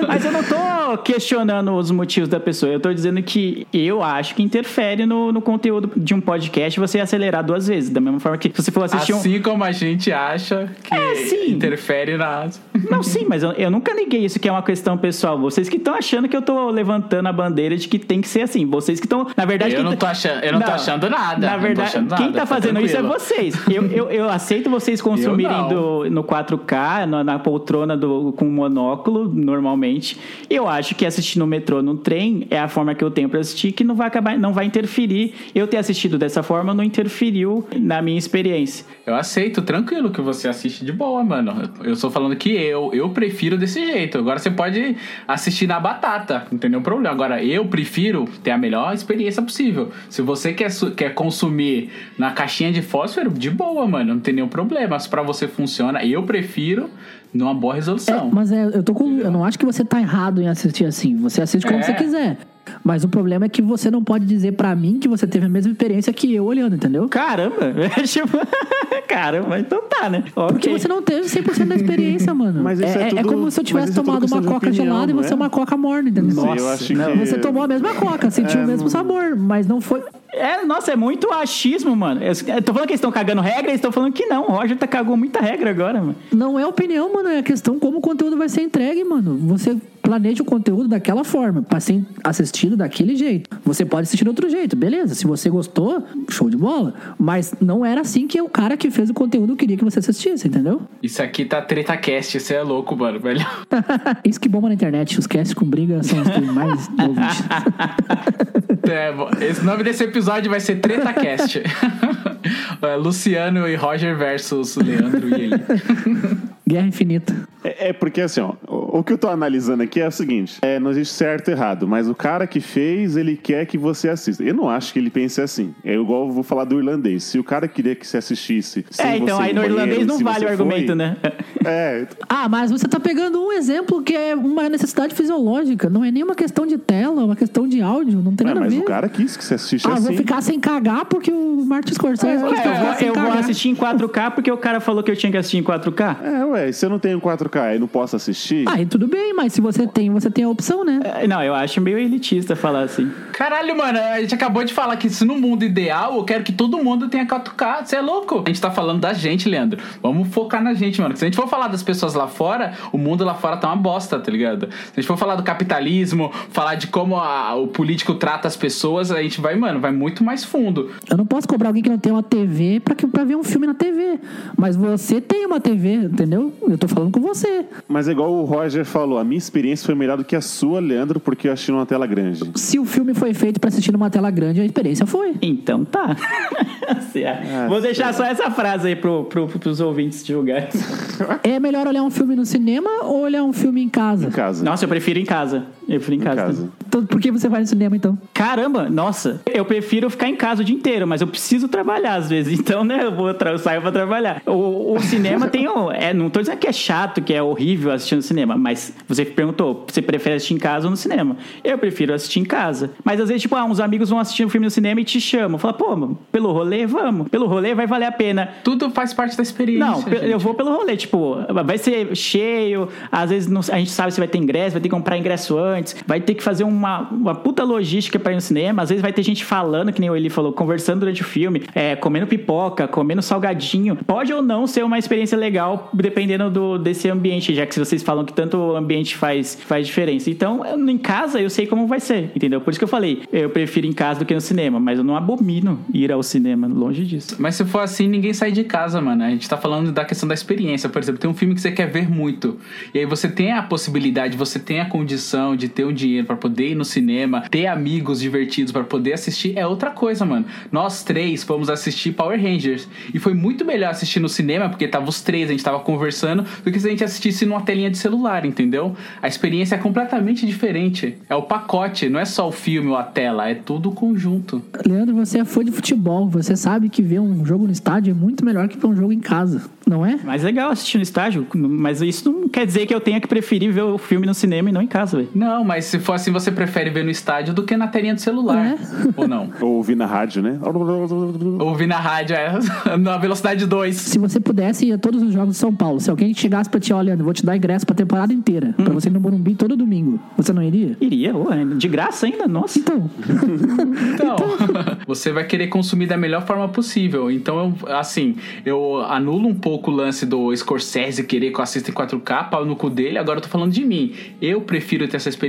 Mas eu não tô questionando os motivos da pessoa. Eu tô dizendo que eu acho que interfere no, no conteúdo de um podcast você acelerar duas vezes. Da mesma forma que se você for assistir um. Assim como a gente acha que É, interfere na. Não, sim, mas eu, eu nunca neguei isso que é uma questão pessoal. Vocês que estão achando que eu tô levantando a bandeira de que tem que ser assim. Vocês que estão, na verdade... Eu quem não tá- tô achando- eu não tô achando nada. Na Não verdade, achando quem nada, tá tá fazendo isso é tranquilo. vocês. Eu, eu, eu aceito vocês consumirem não. do, no 4K, na, na poltrona do, com monóculo, normalmente. Eu acho que assistir no metrô, no trem, é a forma que eu tenho pra assistir, que não vai acabar, não vai interferir. Eu ter assistido dessa forma não interferiu na minha experiência. Eu aceito, tranquilo, que você assiste de boa, mano. Eu sou falando que eu, eu prefiro desse jeito. Agora você pode assistir na batata, não tem nenhum problema. Agora, eu prefiro ter a melhor experiência possível. Se você quer, quer consumir na caixinha de fósforo, de boa, mano, não tem nenhum problema. Se pra você funciona, eu prefiro numa boa É, resolução. mas é, eu tô com. Eu não acho que você tá errado em assistir assim. Você assiste como É. você quiser. Mas o problema é que você não pode dizer pra mim que você teve a mesma experiência que eu olhando, entendeu? Caramba! Tipo, Caramba, então tá, né? Porque Ok. você não teve 100% da experiência, mano. Mas isso é é, é tudo- como se eu tivesse é tomado uma coca opinião, gelada e não você é? uma coca morna, entendeu? Não sei, eu acho que- Você tomou a mesma coca, sentiu o mesmo sabor, mas não foi. É, nossa, é muito achismo, mano. Eu, eu tô falando que eles estão cagando regra, eles estão falando que não. O Roger tá cagou muita regra agora, mano. Não é opinião, mano. É questão como o conteúdo vai ser entregue, mano. Você planeja o conteúdo daquela forma, pra ser assistido daquele jeito. Você pode assistir de outro jeito, beleza. Se você gostou, show de bola. Mas não era assim que o cara que fez o conteúdo queria que você assistisse, entendeu? Isso aqui tá TretaCast, você é louco, mano, velho. Isso que bomba na internet. Os casts com briga são os mais ouvintes. É, esse nome desse episódio vai ser TretaCast. É, Luciano e Roger versus Leandro e ele. Guerra infinita. É, é porque assim, ó, o, o que eu tô analisando aqui é o seguinte: é, não existe certo e errado, mas o cara que fez, ele quer que você assista. Eu não acho que ele pense assim. É igual eu vou falar do irlandês. Se o cara queria que você assistisse. sem é, então aí no banheiro, irlandês não vale o argumento, foi, né? É, Ah, mas você tá pegando um exemplo que é uma necessidade fisiológica. Não é nem uma questão de tela, é uma questão de áudio. Não tem é, nada a mas ver. o cara quis que você assistisse Ah, assim. vou ficar sem cagar porque o Martin Scorsese que eu É, eu vou assistir em 4K porque o cara falou que eu tinha que assistir em 4K. É, ué, se eu não tenho 4K e não posso assistir. Aí tudo bem, mas se você tem, você tem a opção, né? É, Não, eu acho meio elitista falar assim. Caralho, mano, a gente acabou de falar que se no mundo ideal eu quero que todo mundo tenha 4K. Você é louco? A gente tá falando da gente, Leandro. Vamos focar na gente, mano. Se a gente for falar das pessoas lá fora, o mundo lá fora tá uma bosta, tá ligado? Se a gente for falar do capitalismo, falar de como a- o político trata as pessoas, a gente vai, mano, vai muito mais fundo. Eu não posso cobrar alguém que não tem uma TV pra, que, pra ver um filme na TV. Mas você tem uma TV, entendeu? Eu tô falando com você. Mas é igual o Roger falou, a minha experiência foi melhor do que a sua, Leandro, porque eu achei numa tela grande. Se o filme foi feito pra assistir numa tela grande, a experiência foi. Então tá. Assim, é. Vou deixar só essa frase aí pro, pro, pros ouvintes julgarem. É melhor olhar um filme no cinema ou olhar um filme em casa? Em casa. Nossa, eu prefiro em casa. Eu prefiro em em casa. casa. Então, por que você vai no cinema então? Caramba, nossa, eu prefiro ficar em casa o dia inteiro, mas eu preciso trabalhar às vezes, então, né, eu vou tra- eu saio pra trabalhar. O, o cinema tem um, é, não tô dizendo que é chato, que é horrível assistir no cinema, mas você perguntou, você prefere assistir em casa ou no cinema? Eu prefiro assistir em casa. Mas às vezes, tipo, ah, uns amigos vão assistir um filme no cinema e te chamam, fala, pô, mano, pelo rolê, vamos. Pelo rolê vai valer a pena. Tudo faz parte da experiência. Não, gente. eu vou pelo rolê, tipo, vai ser cheio, às vezes não- a gente sabe se vai ter ingresso, vai ter que comprar ingresso antes, vai ter que fazer uma, uma puta logística pra ir no cinema, às vezes vai ter gente falando, que nem o Eli falou, conversando durante o filme, é, comendo pipoca, comendo salgadinho. Pode ou não ser uma experiência legal, dependendo do, desse ambiente, já que vocês falam que tanto o ambiente faz, faz diferença. Então, eu- em casa eu sei como vai ser, entendeu? Por isso que eu falei, eu prefiro em casa do que no cinema, mas eu não abomino ir ao cinema, longe disso. Mas se for assim, ninguém sai de casa, mano. A gente tá falando da questão da experiência. Por exemplo, tem um filme que você quer ver muito. E aí você tem a possibilidade, você tem a condição de ter um dinheiro pra poder ir no cinema, ter amigos divertidos pra poder assistir. É outra coisa, mano. Nós três fomos assistir Power Rangers. E foi muito melhor assistir no cinema, porque tava os três, a gente tava conversando, do que se a gente assistisse numa telinha de celular, entendeu? A experiência é completamente diferente. É o pacote, não é só o filme ou a tela, é tudo o conjunto. Leandro, você é fã de futebol. Você sabe que ver um jogo no estádio é muito melhor que ver um jogo em casa, não é? Mais legal assistir no estádio, mas isso não quer dizer que eu tenha que preferir ver o filme no cinema e não em casa, velho. Não, Não, mas se for assim, você prefere ver no estádio do que na telinha do celular. É. Ou não? Ou ouvir na rádio, né? Ouvir na rádio é na velocidade 2. Se você pudesse ir a todos os jogos de São Paulo, se alguém chegasse pra te olhar, vou te dar ingresso pra temporada inteira, pra você ir no Morumbi todo domingo, você não iria? Iria, ô, é de graça ainda, nossa. Então, Então, você vai querer consumir da melhor forma possível. Então, eu, assim, eu anulo um pouco o lance do Scorsese querer que eu assista em 4K, pau no cu dele. Agora eu tô falando de mim. Eu prefiro ter essa experiência.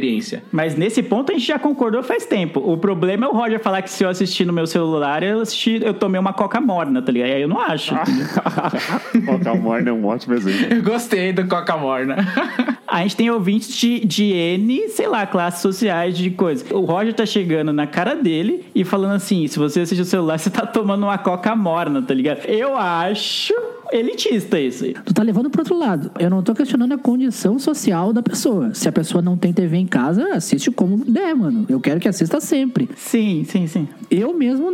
Mas nesse ponto a gente já concordou faz tempo. O problema é o Roger falar que se eu assistir no meu celular, eu assisti, eu tomei uma coca morna, tá ligado? Aí eu não acho. Coca Morna é um ótimo exemplo. Eu gostei do Coca Morna. A gente tem ouvintes de, de N, sei lá, classes sociais de coisa. O Roger tá chegando na cara dele e falando assim: se você assistir o celular, você tá tomando uma coca morna, tá ligado? Eu acho elitista isso. tu tá levando pro outro lado. Eu não tô questionando a condição social da pessoa. Se a pessoa não tem TV em casa, assiste como der, mano. Eu quero que assista sempre. Sim, sim, sim. Eu mesmo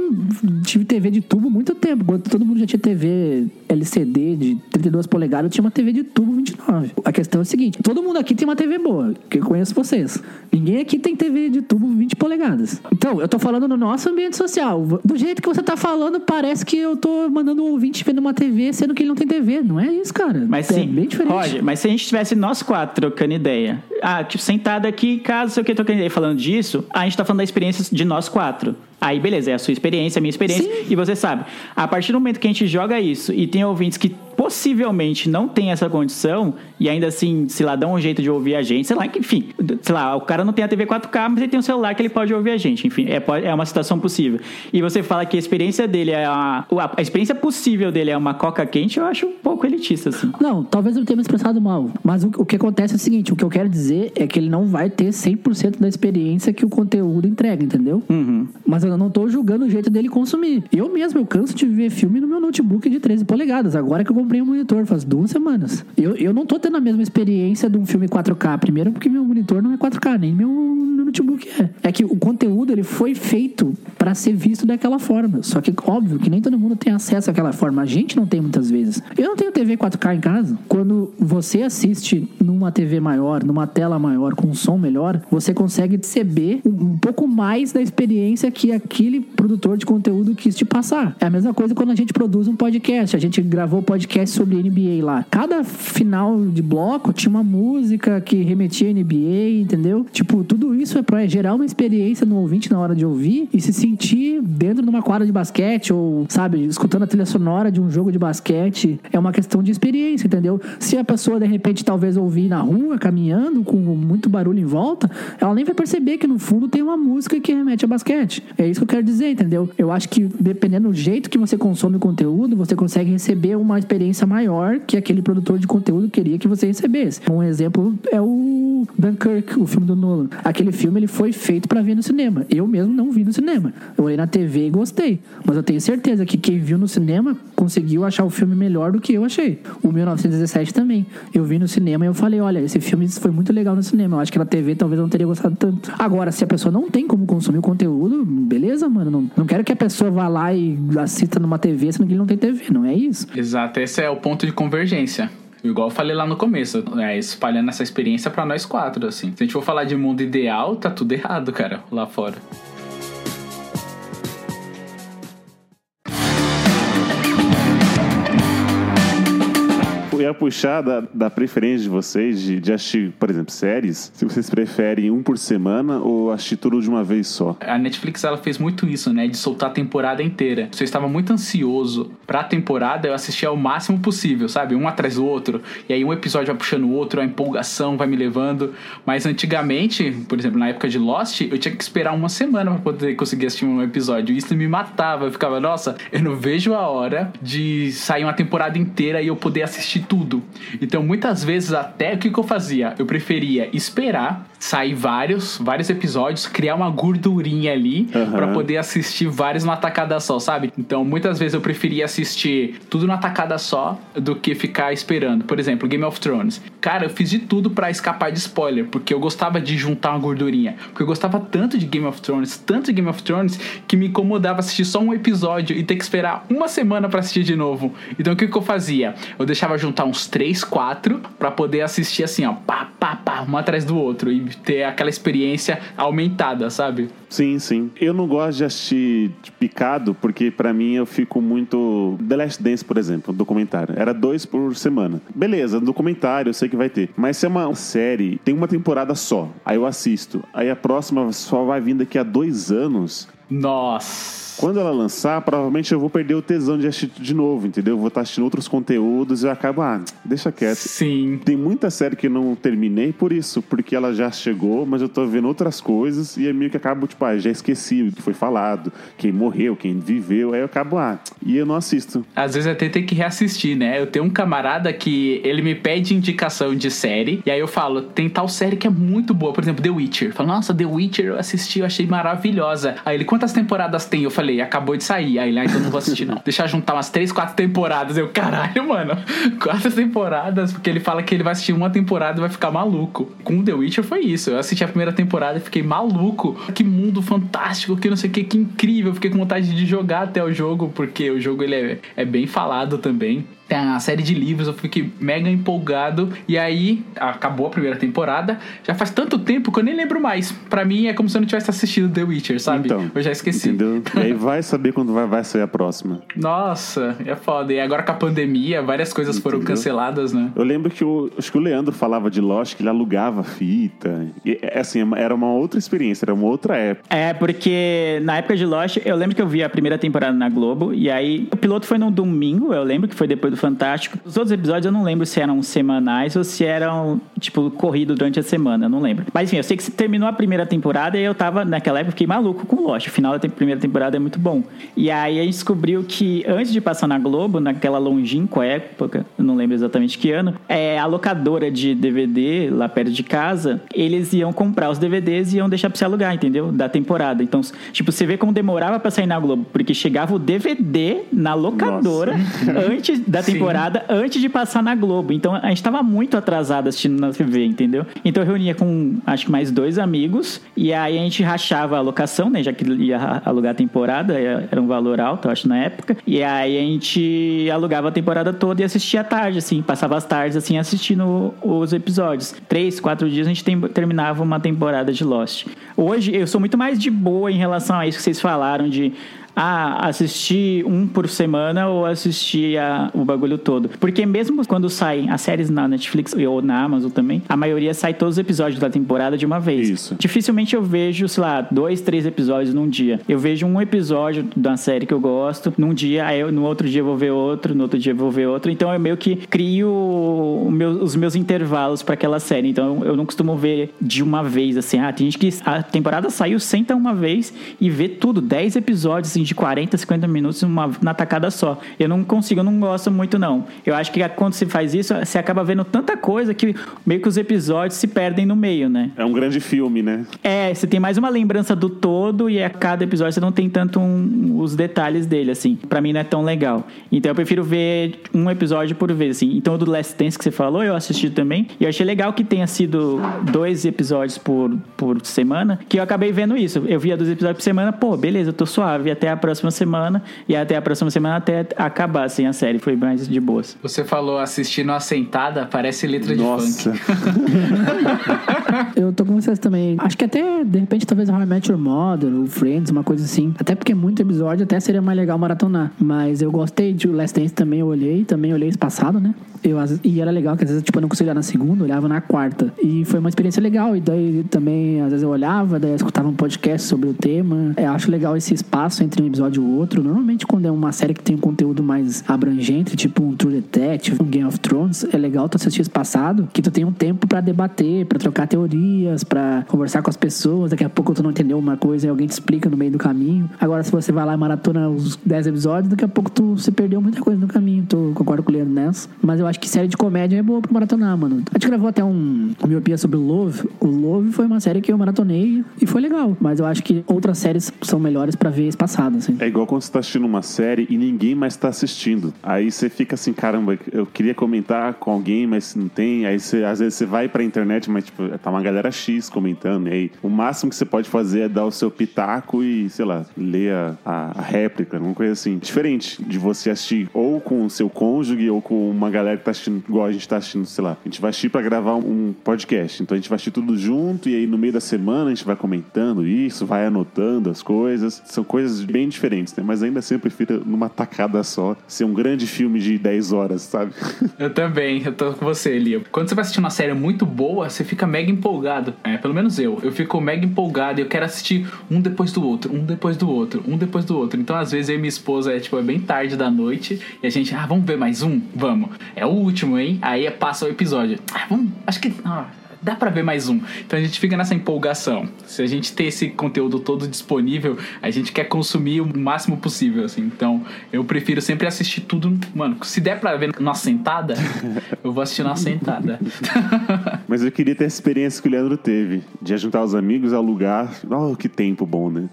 tive TV de tubo muito tempo. Quando todo mundo já tinha TV LCD de 32 polegadas, eu tinha uma TV de tubo 29. A questão é a seguinte: todo mundo aqui tem uma TV boa, que eu conheço vocês. Ninguém aqui tem TV de tubo 20 polegadas. Então, eu tô falando no nosso ambiente social. Do jeito que você tá falando, parece que eu tô mandando um ouvinte vendo uma TV, sendo que ele não tem TV. Não é isso, cara. Mas é sim, bem diferente. Roger, mas se a gente tivesse nós quatro trocando ideia, ah, tipo, sentado aqui, caso sei o que, trocando ideia falando disso, a gente tá falando da experiência de nós quatro. Aí, beleza, é a sua experiência, a minha experiência, Sim. e você sabe. A partir do momento que a gente joga isso e tem ouvintes que possivelmente não tem essa condição e ainda assim, sei lá, dão um jeito de ouvir a gente, sei lá, enfim, sei lá, o cara não tem a TV 4K, mas ele tem um celular que ele pode ouvir a gente, enfim, é, é uma situação possível. E você fala que a experiência dele é a, a experiência possível dele é uma coca quente, eu acho um pouco elitista, assim. Não, talvez eu tenha me expressado mal. Mas o, o que acontece é o seguinte: o que eu quero dizer é que ele não vai ter 100% da experiência que o conteúdo entrega, entendeu? Mas eu não tô julgando o jeito dele consumir. Eu mesmo, eu canso de ver filme no meu notebook de 13 polegadas. Agora que eu comprei um monitor, faz duas semanas. Eu, eu não tô tendo a mesma experiência de um filme 4K. Primeiro, porque meu monitor não é 4K, nem meu, meu notebook é. É que o conteúdo ele foi feito pra ser visto daquela forma. Só que, óbvio, que nem todo mundo tem acesso àquela forma. A gente não tem muitas vezes. Eu não tenho TV 4K em casa. Quando você assiste numa TV maior, numa tela maior, com um som melhor, você consegue perceber um, pouco mais da experiência que aquele produtor de conteúdo quis te passar. É a mesma coisa quando a gente produz um podcast. A gente gravou podcast sobre NBA lá. Cada final de bloco tinha uma música que remetia a NBA, entendeu? Tipo, tudo isso é pra gerar uma experiência no ouvinte na hora de ouvir e se sentir dentro de uma quadra de basquete ou, sabe, escutando a trilha sonora de um jogo de basquete. É uma questão de experiência, entendeu? Se a pessoa, de repente, talvez ouvir na rua, caminhando, com muito barulho em volta, ela nem vai perceber que no fundo tem uma música que remete a basquete. É isso que eu quero dizer, entendeu? Eu acho que dependendo do jeito que você consome o conteúdo, você consegue receber uma experiência maior que aquele produtor de conteúdo queria que você recebesse. Um exemplo é o Dunkirk, o filme do Nolan. Aquele filme ele foi feito pra ver no cinema. Eu mesmo não vi no cinema. Eu olhei na TV e gostei. Mas eu tenho certeza que quem viu no cinema conseguiu achar o filme melhor do que eu achei. O 1917 também. Eu vi no cinema e eu falei, olha, esse filme foi muito legal no cinema. Eu acho que na TV talvez eu não teria gostado tanto. Agora, se a pessoa não tem como consumir o conteúdo, beleza, mano. Não, não quero que a pessoa vá lá e assista numa TV, sendo que ele não tem TV. Não é isso. Exato, esse é o ponto de convergência. Igual eu falei lá no começo, é, espalhando essa experiência pra nós quatro, assim. Se a gente for falar de mundo ideal, tá tudo errado, cara, lá fora. Ia puxar da, da preferência de vocês de, de assistir, por exemplo, séries. Se vocês preferem um por semana ou assistir tudo de uma vez só. A Netflix ela fez muito isso, né? De soltar a temporada inteira. Se eu estava muito ansioso pra temporada, eu assistia o máximo possível, sabe? Um atrás do outro. E aí um episódio vai puxando o outro, a empolgação vai me levando. Mas antigamente, por exemplo, na época de Lost, eu tinha que esperar uma semana pra poder conseguir assistir um episódio. Isso me matava. Eu ficava, nossa, eu não vejo a hora de sair uma temporada inteira e eu poder assistir tudo. Então, muitas vezes, até o que, que eu fazia? Eu preferia esperar sair vários, vários episódios, criar uma gordurinha ali Aham. pra poder assistir vários numa tacada só, sabe? Então, muitas vezes eu preferia assistir tudo numa tacada só do que ficar esperando. Por exemplo, Game of Thrones. Cara, eu fiz de tudo pra escapar de spoiler, porque eu gostava de juntar uma gordurinha. Porque eu gostava tanto de Game of Thrones, tanto de Game of Thrones, que me incomodava assistir só um episódio e ter que esperar uma semana pra assistir de novo. Então, o que, que eu fazia? Eu deixava juntar botar uns 3, 4 pra poder assistir assim, ó, pá, pá, pá, um atrás do outro e ter aquela experiência aumentada, sabe? Sim, sim. Eu não gosto de assistir picado, porque pra mim eu fico muito. The Last Dance, por exemplo, um documentário. Era dois por semana. Beleza, documentário, eu sei que vai ter. Mas se é uma série, tem uma temporada só. Aí eu assisto. Aí a próxima só vai vir daqui a dois anos. Nossa. Quando ela lançar, provavelmente eu vou perder o tesão de assistir de novo, entendeu? Eu vou estar assistindo outros conteúdos e eu acabo, ah, deixa quieto. Sim. Tem muita série que eu não terminei por isso, porque ela já chegou, mas eu tô vendo outras coisas e é meio que acabo, tipo, ah, já esqueci o que foi falado, quem morreu, quem viveu, aí eu acabo, ah, e eu não assisto. Às vezes até tem que reassistir, né? Eu tenho um camarada que ele me pede indicação de série, e aí eu falo, tem tal série que é muito boa, por exemplo, The Witcher. Eu falo, nossa, The Witcher eu assisti, eu achei maravilhosa. Aí ele, quantas temporadas tem? Eu falei, acabou de sair. Aí ele, ah, então não vou assistir não. Deixar juntar umas três, quatro temporadas. Eu, caralho, mano, quatro temporadas, porque ele fala que ele vai assistir uma temporada e vai ficar maluco. Com The Witcher foi isso. Eu assisti a primeira temporada e fiquei maluco. Que mundo fantástico, que não sei o que, que incrível. Fiquei com vontade de jogar até o jogo, porque o jogo ele é, é bem falado também. Tem a série de livros, eu fiquei mega empolgado. E aí, acabou a primeira temporada. Já faz tanto tempo que eu nem lembro mais. Pra mim, é como se eu não tivesse assistido The Witcher, sabe? Então, eu já esqueci. Entendeu? E aí vai saber quando vai, vai sair a próxima. Nossa, é foda. E agora com a pandemia, várias coisas foram Entendeu? canceladas, né? Eu lembro que o, acho que o Leandro falava de Lost, que ele alugava fita. E, é, assim, era uma outra experiência, era uma outra época. É, porque na época de Lost, eu lembro que eu vi a primeira temporada na Globo, e aí o piloto foi num domingo, eu lembro que foi depois do Fantástico. Os outros episódios eu não lembro se eram semanais ou se eram, tipo, corrido durante a semana, eu não lembro. Mas enfim, eu sei que se terminou a primeira temporada e eu tava, naquela época, fiquei maluco com Lost. O final da primeira temporada é muito bom. E aí a gente descobriu que antes de passar na Globo, naquela longínqua época, eu não lembro exatamente que ano, é, a locadora de DVD lá perto de casa, eles iam comprar os DVDs e iam deixar pra você alugar, entendeu? Da temporada. Então, tipo, você vê como demorava pra sair na Globo, porque chegava o DVD na locadora antes da Sim. Temporada, antes de passar na Globo. Então a gente tava muito atrasado assistindo na TV, entendeu? Então eu reunia com acho que mais dois amigos e aí a gente rachava a locação, né? Já que ia alugar a temporada, é- era um valor alto, eu acho, na época. E aí a gente alugava a temporada toda e assistia à tarde, assim, passava as tardes assim assistindo os episódios. Três, quatro dias a gente tem- terminava uma temporada de Lost. Hoje eu sou muito mais de boa em relação a isso que vocês falaram de ah, assistir um por semana ou assistir a- o bagulho todo. Porque mesmo quando saem as séries na Netflix ou na Amazon também, a maioria sai todos os episódios da temporada de uma vez. Isso. Dificilmente eu vejo, sei lá, dois, três episódios num dia. Eu vejo um episódio da série que eu gosto num dia, aí eu- no outro dia eu vou ver outro, no outro dia eu vou ver outro. Então eu meio que crio meu- os meus intervalos para aquela série. Então eu não costumo ver de uma vez, assim. Ah, tem gente que a temporada saiu, senta uma vez e vê tudo, 10 episódios assim, de 40, 50 minutos uma, na tacada só. Eu não consigo, eu não gosto muito, não. Eu acho que quando você faz isso, você acaba vendo tanta coisa que meio que os episódios se perdem no meio, né? É um grande filme, né? É, você tem mais uma lembrança do todo e a cada episódio você não tem tanto um- os detalhes dele, assim. Pra mim não é tão legal. Então eu prefiro ver um episódio por vez, assim. Então o do Last Dance que você falou, eu assisti também. E eu achei legal que tenha sido dois episódios por, por semana, que eu acabei vendo isso. Eu via dois episódios por semana, pô, beleza, eu tô suave até a próxima semana. E até a próxima semana até acabar, assim, a série. Foi mais de boas. Você falou assistindo a sentada, parece letra de Nossa. funk. Eu tô com vocês também. Acho que até, de repente, talvez How I Met Your Mother ou Friends, uma coisa assim. Até porque é muito episódio, até seria mais legal maratonar. Mas eu gostei de Last Dance também, eu olhei. Também olhei esse passado, né? Eu, e era legal que às vezes tipo, eu não conseguia olhar na segunda, eu olhava na quarta. E foi uma experiência legal. E daí também, às vezes eu olhava, daí eu escutava um podcast sobre o tema. É, acho legal esse espaço entre um episódio e outro. Normalmente, quando é uma série que tem um conteúdo mais abrangente, tipo um True Detective, um Game of Thrones, é legal tu assistir esse passado, que tu tem um tempo pra debater, pra trocar teorias, pra conversar com as pessoas. Daqui a pouco tu não entendeu uma coisa e alguém te explica no meio do caminho. Agora, se você vai lá e maratona os 10 episódios, daqui a pouco tu se perdeu muita coisa no caminho. Tô, concordo com o Leandro nessa. Mas eu acho que série de comédia é boa pra maratonar, mano. A gente gravou até um, miopia sobre o Love. O Love foi uma série que eu maratonei e foi legal. Mas eu acho que outras séries são melhores pra ver espaçado, assim. É igual quando você tá assistindo uma série e ninguém mais tá assistindo. Aí você fica assim, caramba, eu queria comentar com alguém, mas não tem. Aí você, às vezes você vai pra internet, mas tipo, tá uma galera X comentando. E aí o máximo que você pode fazer é dar o seu pitaco e, sei lá, ler a, a- a réplica, alguma coisa assim. Diferente de você assistir ou com o seu cônjuge ou com uma galera tá assistindo igual a gente tá assistindo, sei lá. A gente vai assistir pra gravar um podcast. Então a gente vai assistir tudo junto e aí no meio da semana a gente vai comentando isso, vai anotando as coisas. São coisas bem diferentes, né? Mas ainda assim eu prefiro numa tacada só ser um grande filme de 10 horas, sabe? Eu também, eu tô com você, Lia. Quando você vai assistir uma série muito boa, você fica mega empolgado. É, pelo menos eu. Eu fico mega empolgado e eu quero assistir um depois do outro, um depois do outro, um depois do outro. Então, às vezes, eu e minha esposa é tipo, é bem tarde da noite e a gente, ah, vamos ver mais um? Vamos. É o último, hein? Aí passa o episódio. Ah, vamos, acho que. Ah, dá pra ver mais um. Então a gente fica nessa empolgação. Se a gente ter esse conteúdo todo disponível, a gente quer consumir o máximo possível, assim. Então eu prefiro sempre assistir tudo. Mano, se der pra ver numa sentada, eu vou assistir numa sentada. Mas eu queria ter essa experiência que o Leandro teve, de juntar os amigos, alugar. Oh, que tempo bom, né?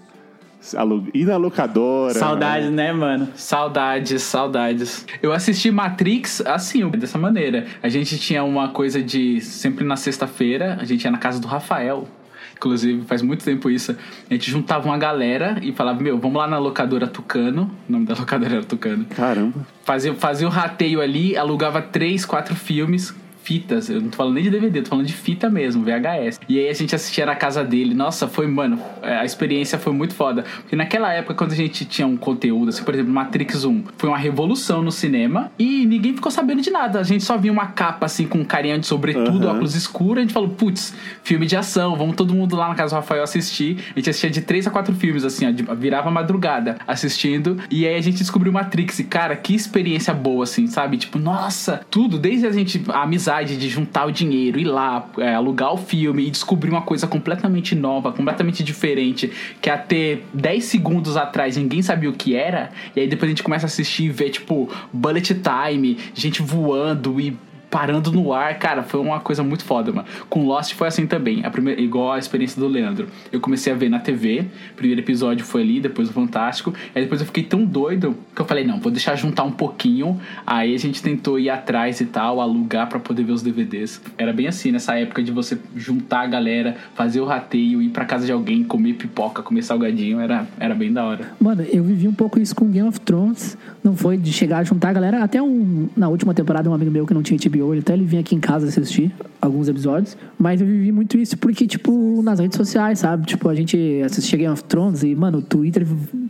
Ir na locadora. Saudades, né, mano? Saudades, saudades. Eu assisti Matrix assim, dessa maneira. A gente tinha uma coisa de sempre na sexta-feira, a gente ia na casa do Rafael. Inclusive, faz muito tempo isso. A gente juntava uma galera e falava: Meu, vamos lá na locadora Tucano. O nome da locadora era Tucano. Caramba. Fazia, fazia o rateio ali, alugava três, quatro filmes. Fitas, eu não tô falando nem de DVD, tô falando de fita mesmo, VHS. E aí a gente assistia na casa dele. Nossa, foi, mano, é, a experiência foi muito foda. Porque naquela época, quando a gente tinha um conteúdo, assim, por exemplo, Matrix 1, foi uma revolução no cinema e ninguém ficou sabendo de nada. A gente só via uma capa, assim, com um carinha de sobretudo, Aham. óculos escuros. A gente falou, putz, filme de ação, vamos todo mundo lá na casa do Rafael assistir. A gente assistia de três a quatro filmes, assim, ó, virava madrugada assistindo. E aí a gente descobriu Matrix. E, cara, que experiência boa, assim, sabe? Tipo, nossa, tudo, desde a gente, a amizade de juntar o dinheiro, ir lá, é, alugar o filme e descobrir uma coisa completamente nova, completamente diferente, que até 10 segundos atrás ninguém sabia o que era. E aí depois a gente começa a assistir e ver, tipo, bullet time, gente voando e parando no ar, cara, foi uma coisa muito foda, mano. Com Lost foi assim também, a primeira, igual a experiência do Leandro. Eu comecei a ver na TV, primeiro episódio foi ali, depois o Fantástico, aí depois eu fiquei tão doido que eu falei, não, vou deixar juntar um pouquinho. Aí a gente tentou ir atrás e tal, alugar pra poder ver os DVDs. Era bem assim, nessa época de você juntar a galera, fazer o rateio, ir pra casa de alguém, comer pipoca, comer salgadinho, era, era bem da hora. Mano, eu vivi um pouco isso com Game of Thrones. Não foi de chegar a juntar a galera. Até um, na última temporada, um amigo meu que não tinha HBO, ele até ele vinha aqui em casa assistir alguns episódios. Mas eu vivi muito isso porque, tipo, nas redes sociais, sabe? Tipo, a gente assistia Game of Thrones e, mano, o Twitter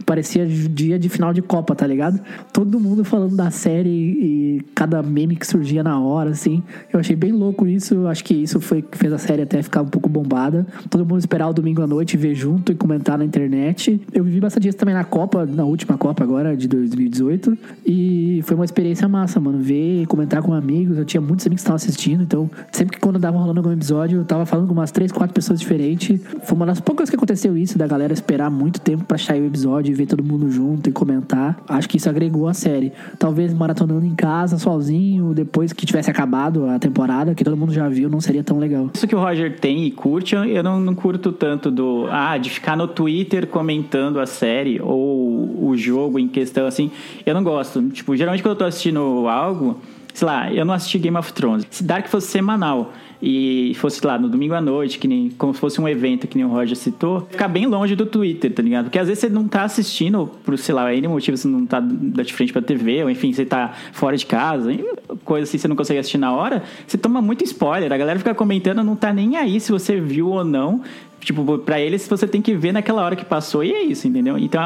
parecia dia de final de Copa, tá ligado? Todo mundo falando da série e cada meme que surgia na hora, assim. Eu achei bem louco isso. Acho que isso foi que fez a série até ficar um pouco bombada. Todo mundo esperar o domingo à noite, ver junto e comentar na internet. Eu vivi bastante isso também na Copa, na última Copa agora, de 2018. E foi uma experiência massa, mano. Ver e comentar com amigos. Eu tinha muitos amigos que estavam assistindo, então sempre que quando dava rolando algum episódio, eu tava falando com umas três, quatro pessoas diferentes. Foi uma das poucas que aconteceu isso, da galera esperar muito tempo pra sair o episódio e ver todo mundo junto e comentar. Acho que isso agregou a série. Talvez maratonando em casa, sozinho, depois que tivesse acabado a temporada, que todo mundo já viu, não seria tão legal. Isso que o Roger tem e curte, eu não, não curto tanto do. Ah, de ficar no Twitter comentando a série ou o jogo em questão, assim. Eu não gosto. Tipo, geralmente quando eu tô assistindo algo, sei lá, eu não assisti Game of Thrones. Se Dark fosse semanal e fosse lá no domingo à noite, que nem como se fosse um evento que nem o Roger citou, ficar bem longe do Twitter, tá ligado? Porque às vezes você não tá assistindo por, sei lá, N motivo, você não tá de frente pra TV, ou enfim, você tá fora de casa, coisa assim, você não consegue assistir na hora, você toma muito spoiler. A galera fica comentando, não tá nem aí se você viu ou não. Tipo, pra eles você tem que ver naquela hora que passou e é isso, entendeu? Então,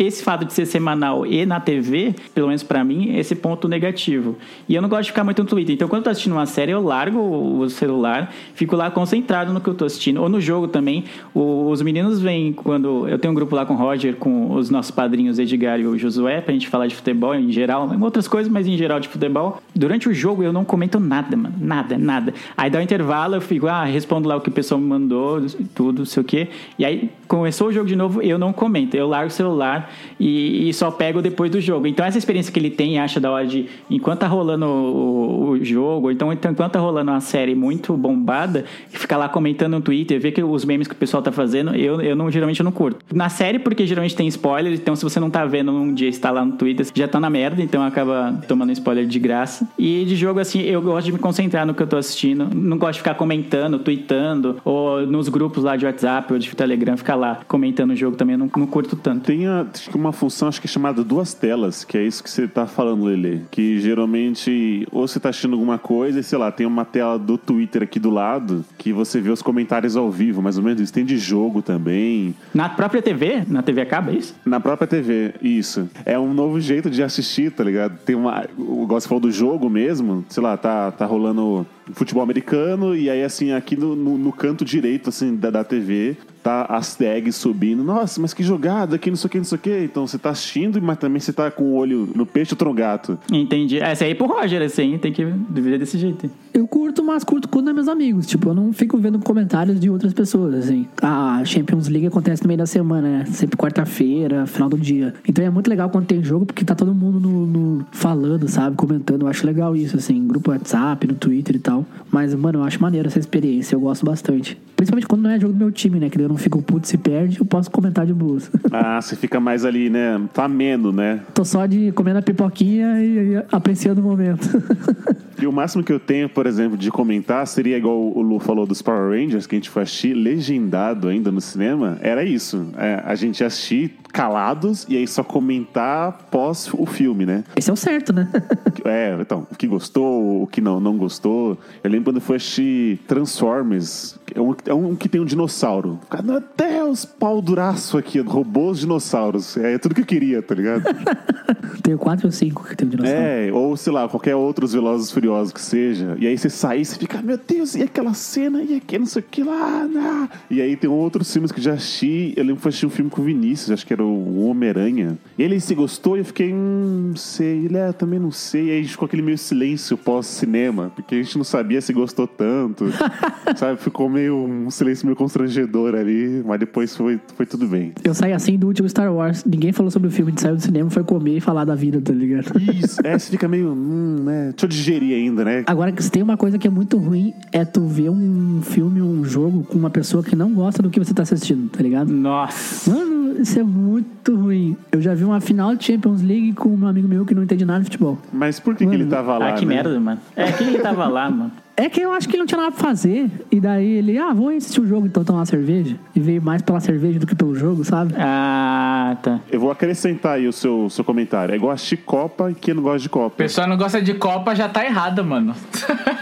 esse fato de ser semanal e na TV, pelo menos pra mim, esse ponto negativo. E eu não gosto de ficar muito no Twitter. Então, quando eu tô assistindo uma série, eu largo o celular, fico lá concentrado no que eu tô assistindo. Ou no jogo também. Os meninos vêm quando. Eu tenho um grupo lá com o Roger, com os nossos padrinhos Edgar e o Josué, pra gente falar de futebol em geral, outras coisas, mas em geral de futebol. Durante o jogo eu não comento nada, mano. Nada, nada. Aí dá um intervalo, eu fico, ah, respondo lá o que o pessoal me mandou, tudo, sei o quê. E aí começou o jogo de novo, eu não comento. Eu largo o celular e, e só pego depois do jogo. Então essa experiência que ele tem, acha da hora de, enquanto tá rolando o, o jogo, então enquanto tá rolando uma série muito bombada, ficar lá comentando no Twitter, ver que os memes que o pessoal tá fazendo, eu, eu não, geralmente eu não curto. Na série, porque geralmente tem spoiler, então se você não tá vendo num dia está lá no Twitter, já tá na merda, então acaba tomando spoiler de graça. E de jogo, assim, eu gosto de me concentrar no que eu tô assistindo, não gosto de ficar comentando, tweetando, ou nos grupos lá de WhatsApp ou de Telegram, ficar lá comentando o jogo também, eu não, não curto tanto. Tem a- acho que uma função acho que é chamada duas telas, que é isso que você tá falando, Lele. Que geralmente, ou você tá assistindo alguma coisa e, sei lá, tem uma tela do Twitter aqui do lado, que você vê os comentários ao vivo, mais ou menos isso. Tem de jogo também. Na própria TV? Na TV acaba, é isso? Na própria TV, isso. É um novo jeito de assistir, tá ligado? Tem uma. O gosto falou do jogo mesmo, sei lá, tá, tá rolando futebol americano, e aí, assim, aqui no, no, no canto direito, assim, da, da TV, tá as tags subindo. Nossa, mas que jogada, que não sei o que, não sei o que. Então você tá assistindo, mas também você tá com o olho no peixe ou no gato. Entendi. Essa aí é pro Roger, assim, tem que viver desse jeito. Eu curto, mas curto quando é meus amigos. Tipo, eu não fico vendo comentários de outras pessoas, assim. A Champions League acontece no meio da semana, né? Sempre quarta-feira, final do dia. Então é muito legal quando tem jogo, porque tá todo mundo no, no- falando, sabe? Comentando. Eu acho legal isso, assim. Grupo WhatsApp, no Twitter e tal. Mas, mano, eu acho maneiro essa experiência. Eu gosto bastante. Principalmente quando não é jogo do meu time, né? Que eu não fico puto se perde, eu posso comentar de boas. Ah, você fica mais ali, né? Tá ameno, né? Tô só de comendo a pipoquinha e, e apreciando o momento. E o máximo que eu tenho, por exemplo, de comentar seria igual o Lu falou dos Power Rangers, que a gente foi assistir legendado ainda no cinema. Era isso. É, a gente assistir calados e aí só comentar pós o filme, né? Esse é o certo, né? É, então, o que gostou, o que não, não gostou. Eu lembro quando eu fui assistir Transformers. É um, é um que tem um dinossauro. Meu Deus, pau duraço aqui, robôs dinossauros. É tudo que eu queria, tá ligado? Tenho quatro ou cinco que tem um dinossauro. É, ou sei lá, qualquer outros Velozes Furiosos que seja. E aí você sai e você fica, meu Deus, e aquela cena, e aquele não sei o que lá. né? E aí tem outros filmes que já assisti. Eu lembro que eu assisti um filme com o Vinícius, acho que era o Homem-Aranha. E ele se gostou e eu fiquei, hum, não sei. Ele, é, também não sei. E aí ficou aquele meio silêncio pós-cinema, porque a gente não sabia se gostou tanto. sabe, ficou meio um silêncio meio constrangedor ali, mas depois foi, foi tudo bem. Eu saí assim do último Star Wars. Ninguém falou sobre o filme, a gente saiu do cinema, foi comer e falar da vida, tá ligado? Isso, é, você fica meio, hum, né? Deixa eu digerir ainda, né? Agora, que se tem uma coisa que é muito ruim, é tu ver um filme, um jogo com uma pessoa que não gosta do que você tá assistindo, tá ligado? Nossa. Mano, isso é muito ruim. Eu já vi uma final de Champions League com um amigo meu que não entende nada de futebol. Mas por que, que ele tava lá? Ah, que né? merda, mano. É, que ele tava lá, mano. É que eu acho que ele não tinha nada pra fazer. E daí ele, ah, vou assistir o jogo então tomar uma cerveja. E veio mais pela cerveja do que pelo jogo, sabe? Ah, tá. Eu vou acrescentar aí o seu, seu comentário. É igual assistir Copa e quem não gosta de Copa. Pessoa não gosta de Copa já tá errada, mano.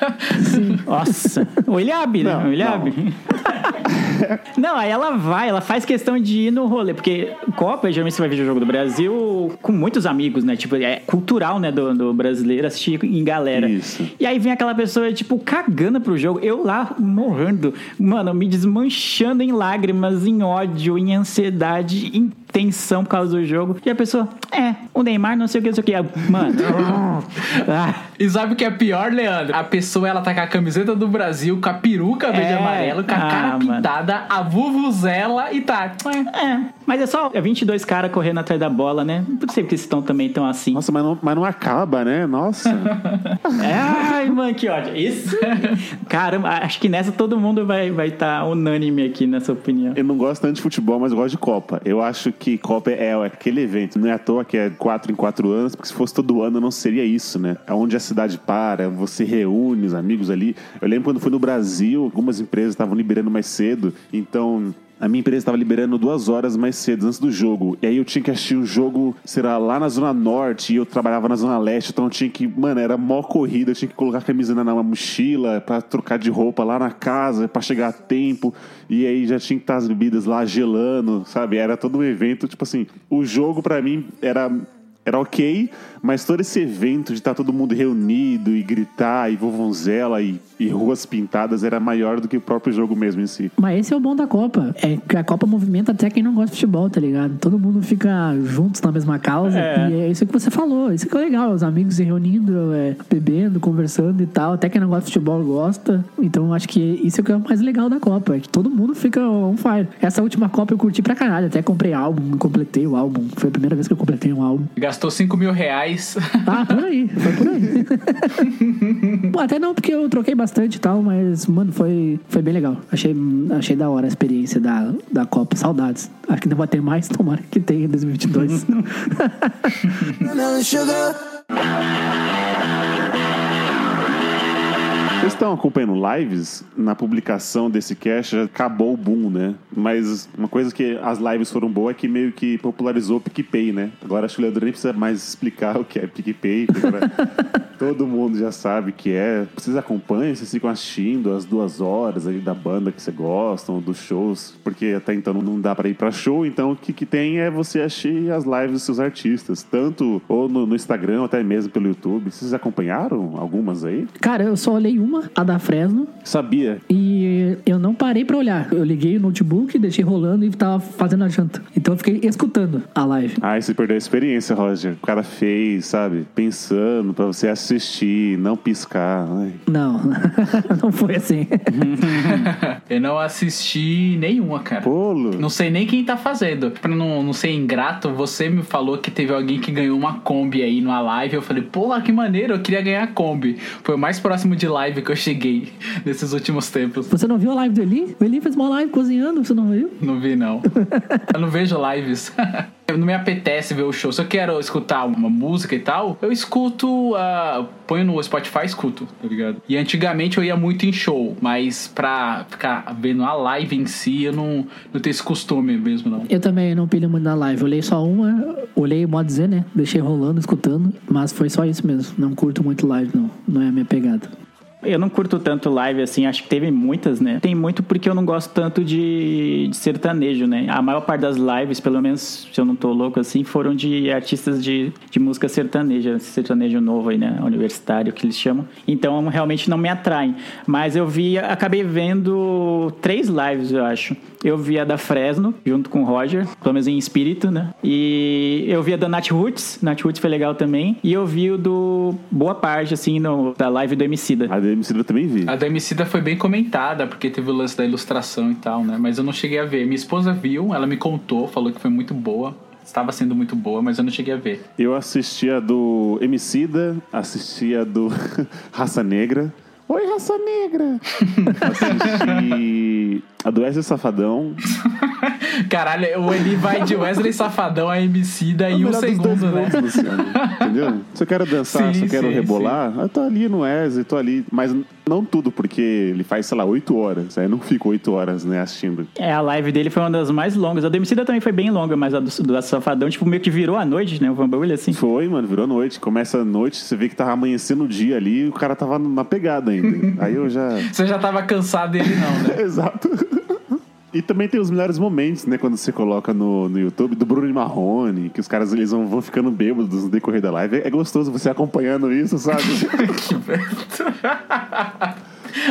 Nossa. O Eliabe, né? Não, o Eliabe. Não. aí ela vai, ela faz questão de ir no rolê, porque Copa, geralmente você vai ver o jogo do Brasil com muitos amigos, né? Tipo, é cultural, né, do, do brasileiro assistir em galera. Isso. E aí vem aquela pessoa, tipo, cagando pro jogo. Eu lá morrendo, mano, me desmanchando em lágrimas, em ódio, em ansiedade, em tensão por causa do jogo. E a pessoa, é, o Neymar não sei o que, não sei o que. Mano, ah, E sabe o que é pior, Leandro? A pessoa, ela tá com a camiseta do Brasil, com a peruca verde e É. amarelo, com a Ah, cara mano. pintada, a vuvuzela e tá. é. Mas é só 22 caras correndo atrás da bola, né? Não sei porque eles estão também tão assim. Nossa, mas não, mas não acaba, né? Nossa. É, ai, mano, que ódio. Isso. Caramba, acho que nessa todo mundo vai estar vai tá unânime aqui nessa opinião. eu não gosto tanto de futebol, mas eu gosto de Copa. Eu acho que Copa é, aquele evento. Não é à toa que é quatro em quatro anos, porque se fosse todo ano não seria isso, né? É onde a cidade para, você reúne os amigos ali. Eu lembro quando fui no Brasil, algumas empresas estavam liberando mais cedo, então. A minha empresa estava liberando duas horas mais cedo antes do jogo. E aí eu tinha que assistir o jogo, será lá na Zona Norte, e eu trabalhava na Zona Leste, então eu tinha que. Mano, era mó corrida, eu tinha que colocar a camisa na, mochila pra trocar de roupa lá na casa, pra chegar a tempo. E aí já tinha que estar as bebidas lá gelando, sabe? Era todo um evento, tipo assim, o jogo pra mim era. Era ok, mas todo esse evento de estar todo mundo reunido e gritar, e vovonzela e, e ruas pintadas era maior do que o próprio jogo mesmo em si. Mas esse é o bom da Copa. É que a Copa movimenta até quem não gosta de futebol, tá ligado? Todo mundo fica juntos na mesma causa. É. E é isso que você falou. Isso que é legal. Os amigos se reunindo, é, bebendo, conversando e tal. Até quem não gosta de futebol gosta. Então acho que isso é o que é o mais legal da Copa. É que todo mundo fica on fire. Essa última Copa eu curti pra caralho. Até comprei álbum, completei o álbum. Foi a primeira vez que eu completei um álbum. Gastou 5 mil reais. Ah, por aí. Foi por aí. Pô, até não, porque eu troquei bastante e tal, mas, mano, foi, foi bem legal. Achei, achei da hora a experiência da, da Copa. Saudades. Acho que não vai ter mais, tomara que tenha em 2022. Vocês estão acompanhando lives? Na publicação desse cast já acabou o boom, né? Mas uma coisa que as lives foram boas é que meio que popularizou o PicPay, né? Agora acho que o Leandro nem precisa mais explicar o que é PicPay. agora Todo mundo já sabe que é. Vocês acompanham, vocês ficam assistindo as duas horas aí da banda que vocês gostam, dos shows, porque até então não dá pra ir pra show, então o que, que tem é você assistir as lives dos seus artistas, tanto ou no, no Instagram, ou até mesmo pelo YouTube. Vocês acompanharam algumas aí? Cara, eu só olhei uma, a da Fresno, Sabia. e eu não parei pra olhar. Eu liguei o notebook, deixei rolando e tava fazendo a janta. Então eu fiquei escutando a live. Ai, você perdeu a experiência, Roger. O cara fez, sabe? Pensando pra você assistir, não piscar. Ai. Não, não foi assim. Eu não assisti nenhuma, cara. Polo. Não sei nem quem tá fazendo. Pra não, não ser ingrato, você me falou que teve alguém que ganhou uma Kombi aí numa live. Eu falei, pô, que maneiro, eu queria ganhar a Kombi. Foi o mais próximo de live que eu cheguei nesses últimos tempos. Você não viu a live do Eli? O Eli fez uma live cozinhando, você não viu? Não vi, não. eu não vejo lives. não me apetece ver o show. Se eu quero escutar uma música e tal, eu escuto, ah, ponho no Spotify e escuto, tá ligado? E antigamente eu ia muito em show, mas pra ficar vendo a live em si, eu não, não tenho esse costume mesmo, não. Eu também não pilho muito na live. Olhei só uma, olhei modo Z, né? Deixei rolando, escutando, mas foi só isso mesmo. Não curto muito live, não. Não é a minha pegada. Eu não curto tanto live assim, acho que teve muitas, né? Tem muito porque eu não gosto tanto de, de sertanejo, né? A maior parte das lives, pelo menos se eu não tô louco assim, foram de artistas de, de música sertaneja, sertanejo novo aí, né? Universitário que eles chamam. Então realmente não me atraem. Mas eu vi, acabei vendo três lives, eu acho. Eu vi a da Fresno, junto com o Roger, pelo menos em espírito, né? E eu vi a da Nat Roots, Nat Roots foi legal também. E eu vi o do Boa Parte, assim, no, da live do Emicida. A da MC eu também vi. A da Emicida foi bem comentada, porque teve o lance da ilustração e tal, né? Mas eu não cheguei a ver. Minha esposa viu, ela me contou, falou que foi muito boa. Estava sendo muito boa, mas eu não cheguei a ver. Eu assisti a do Emicida, assisti a do Raça Negra. Oi, Raça Negra! assisti a do Wesley Safadão. Caralho, o Eli vai de Wesley Safadão a Emicida em um Melhor dos dois segundo, né? mundos, Luciano. Entendeu? Se eu quero dançar, Sim, se eu quero sim, rebolar, eu tô ali no Wesley, tô ali. Mas não tudo, porque ele faz, sei lá, oito horas. Aí eu não fico oito horas, né, assistindo. É, a live dele foi uma das mais longas. A do Emicida também foi bem longa, mas a do, do Safadão, tipo, meio que virou a noite, né? O Bagulho, assim. Foi, mano, virou noite. Começa a noite, você vê que tava amanhecendo o dia ali e o cara tava na pegada ainda. Aí eu já. Você já tava cansado dele, não, né? Exato. E também tem os melhores momentos, né? Quando você coloca no, no YouTube do Bruno e Marrone, que os caras eles vão, vão ficando bêbados no decorrer da live. É, é gostoso você acompanhando isso, sabe? que.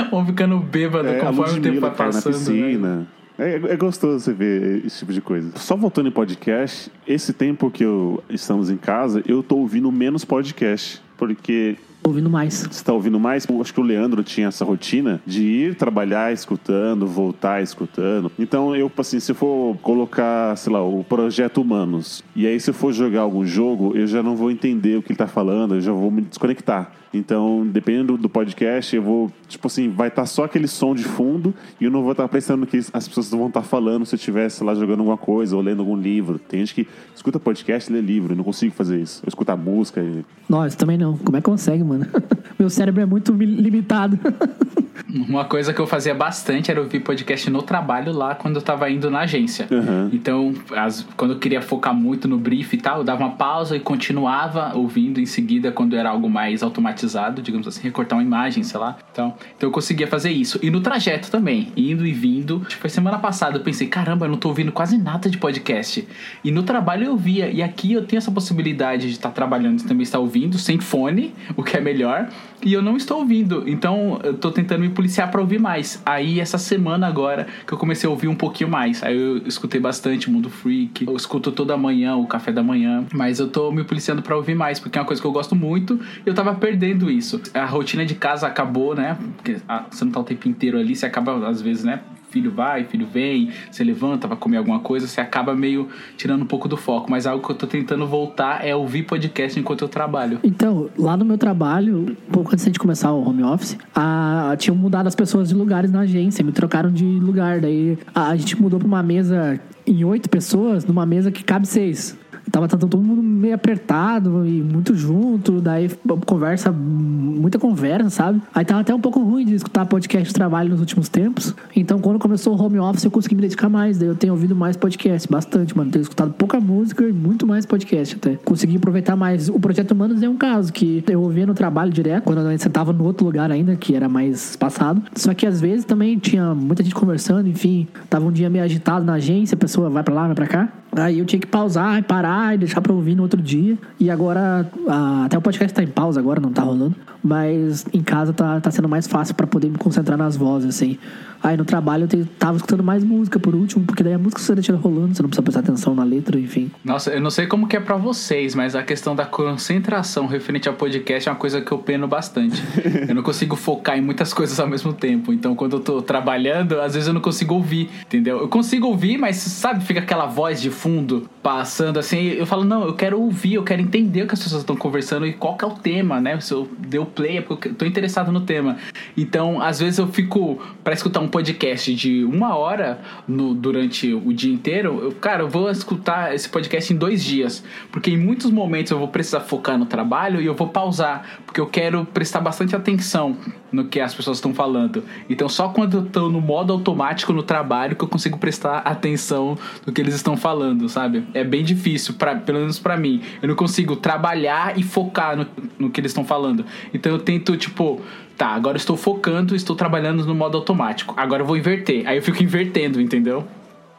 Vão ficando bêbado É, conforme o tempo vai na passando. né? piscina. É, é gostoso você ver esse tipo de coisa. Só voltando em podcast, esse tempo que eu, estamos em casa, eu tô ouvindo menos podcast. Porque Ouvindo mais. você está ouvindo mais? Eu acho que o Leandro tinha essa rotina de ir trabalhar escutando, voltar escutando. Então, eu, assim, se eu for colocar, sei lá, o projeto Humanos, e aí se eu for jogar algum jogo, eu já não vou entender o que ele tá falando, eu já vou me desconectar. Então, dependendo do podcast, eu vou, tipo assim, vai estar só aquele som de fundo e eu não vou estar prestando no que as pessoas vão estar falando se eu estivesse lá jogando alguma coisa ou lendo algum livro. Tem gente que escuta podcast e lê livro, eu não consigo fazer isso. Eu escuto a música e Nós também não. Como é que consegue, mano? Meu cérebro é muito mi- limitado. Uma coisa que eu fazia bastante era ouvir podcast no trabalho lá quando eu tava indo na agência. Uhum. Então, as- quando eu queria focar muito no brief e tal, eu dava uma pausa e continuava ouvindo em seguida quando era algo mais automatizado, digamos assim, recortar uma imagem, sei lá. Então, então eu conseguia fazer isso. E no trajeto também, indo e vindo. Que foi semana passada, eu pensei, caramba, eu não tô ouvindo quase nada de podcast. E no trabalho eu via. E aqui eu tenho essa possibilidade de estar trabalhando e também estar ouvindo, sem fone, o que é melhor. E eu não estou ouvindo. Então eu tô tentando me policiar pra ouvir mais. Aí essa semana agora que eu comecei a ouvir um pouquinho mais. Aí eu escutei bastante Mundo Freak. Eu escuto toda manhã o café da manhã. Mas eu tô me policiando pra ouvir mais, porque é uma coisa que eu gosto muito e eu tava perdendo isso. A rotina de casa acabou, né? Porque ah, você não tá o tempo inteiro ali, você acaba, às vezes, né? Filho vai, filho vem, você levanta, vai comer alguma coisa, você acaba meio tirando um pouco do foco. Mas algo que eu tô tentando voltar é ouvir podcast enquanto eu trabalho. Então, lá no meu trabalho, pouco antes de começar o home office, a, tinham mudado as pessoas de lugares na agência, me trocaram de lugar. Daí a, a gente mudou pra uma mesa em oito pessoas, numa mesa que cabe seis. Tava todo mundo meio apertado e muito junto, daí conversa, muita conversa, sabe? Aí tava até um pouco ruim de escutar podcast de trabalho nos últimos tempos. Então, quando começou o home office, eu consegui me dedicar mais. Daí eu tenho ouvido mais podcast, bastante, mano. Tenho escutado pouca música e muito mais podcast até. Consegui aproveitar mais. O Projeto Humanos é um caso que eu ouvia no trabalho direto, quando eu ainda tava no outro lugar ainda, que era mais passado. Só que às vezes também tinha muita gente conversando, enfim. Tava um dia meio agitado na agência, a pessoa vai pra lá, vai pra cá. Aí eu tinha que pausar, parar e deixar pra ouvir no outro dia. E agora, ah, até o podcast tá em pausa agora, não tá rolando. Mas em casa tá, tá sendo mais fácil pra poder me concentrar nas vozes, assim. Aí no trabalho eu tava escutando mais música por último, porque daí a música você deixa rolando, você não precisa prestar atenção na letra, enfim. Nossa, eu não sei como que é pra vocês, mas a questão da concentração referente ao podcast é uma coisa que eu peno bastante. eu não consigo focar em muitas coisas ao mesmo tempo. Então, quando eu tô trabalhando, às vezes eu não consigo ouvir, entendeu? Eu consigo ouvir, mas sabe, fica aquela voz de fundo passando assim. Eu falo, não, eu quero ouvir, eu quero entender o que as pessoas estão conversando e qual que é o tema, né? Se eu dei o é porque eu tô interessado no tema. Então, às vezes eu fico pra escutar um podcast de uma hora no, durante o dia inteiro. Eu, cara, eu vou escutar esse podcast em dois dias. Porque em muitos momentos eu vou precisar focar no trabalho e eu vou pausar. Porque eu quero prestar bastante atenção no que as pessoas estão falando. Então, só quando eu tô no modo automático no trabalho que eu consigo prestar atenção no que eles estão falando, sabe? É bem difícil, pra, pelo menos pra mim. Eu não consigo trabalhar e focar no, no que eles estão falando. Então, eu tento, tipo, tá, agora estou focando, estou trabalhando no modo automático. Agora eu vou inverter. Aí eu fico invertendo, entendeu?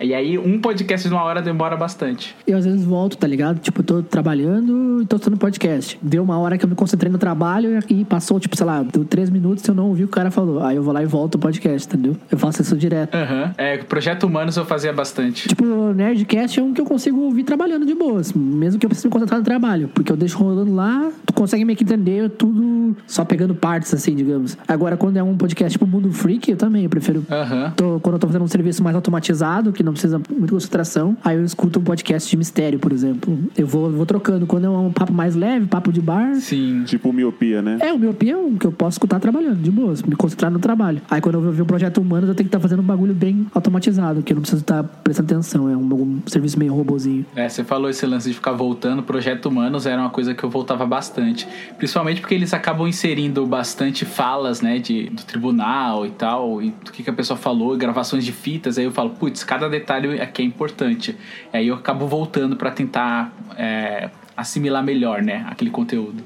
E aí, um podcast de uma hora demora bastante. Eu às vezes volto, tá ligado? Tipo, eu tô trabalhando e tô escutando podcast. Deu uma hora que eu me concentrei no trabalho e passou, tipo, sei lá, deu três minutos e eu não ouvi o que o cara falou. Aí eu vou lá e volto o podcast, entendeu? Eu faço isso direto. Aham. É, Projeto Humanos eu fazia bastante. Tipo, o Nerdcast é um que eu consigo ouvir trabalhando de boas, mesmo que eu precise me concentrar no trabalho, porque eu deixo rolando lá, tu consegue meio que entender tudo só pegando partes, assim, digamos. Agora, quando é um podcast tipo Mundo Freak, eu também, eu prefiro. Aham. Tô- quando eu tô fazendo um serviço mais automatizado, que não precisa muito concentração, aí eu escuto um podcast de mistério, por exemplo. Eu vou, vou trocando. Quando é um papo mais leve, papo de bar. Sim. Tipo miopia, né? É, o opinião é um que eu posso escutar trabalhando, de boas, me concentrar no trabalho. Aí quando eu vou ver um projeto humano, eu tenho que estar fazendo um bagulho bem automatizado, que eu não preciso estar prestando atenção. É um, um serviço meio robozinho. É, você falou esse lance de ficar voltando. Projeto Humanos era uma coisa que eu voltava bastante. Principalmente porque eles acabam inserindo bastante falas, né, de, do tribunal e tal, e do que, que a pessoa falou, e gravações de fitas. Aí eu falo, putz, cada detalhe aqui é importante. E aí eu acabo voltando pra tentar é, assimilar melhor, né, aquele conteúdo.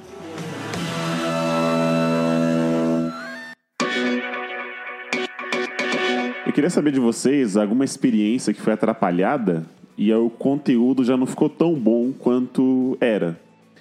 Eu queria saber de vocês alguma experiência que foi atrapalhada e o conteúdo já não ficou tão bom quanto era.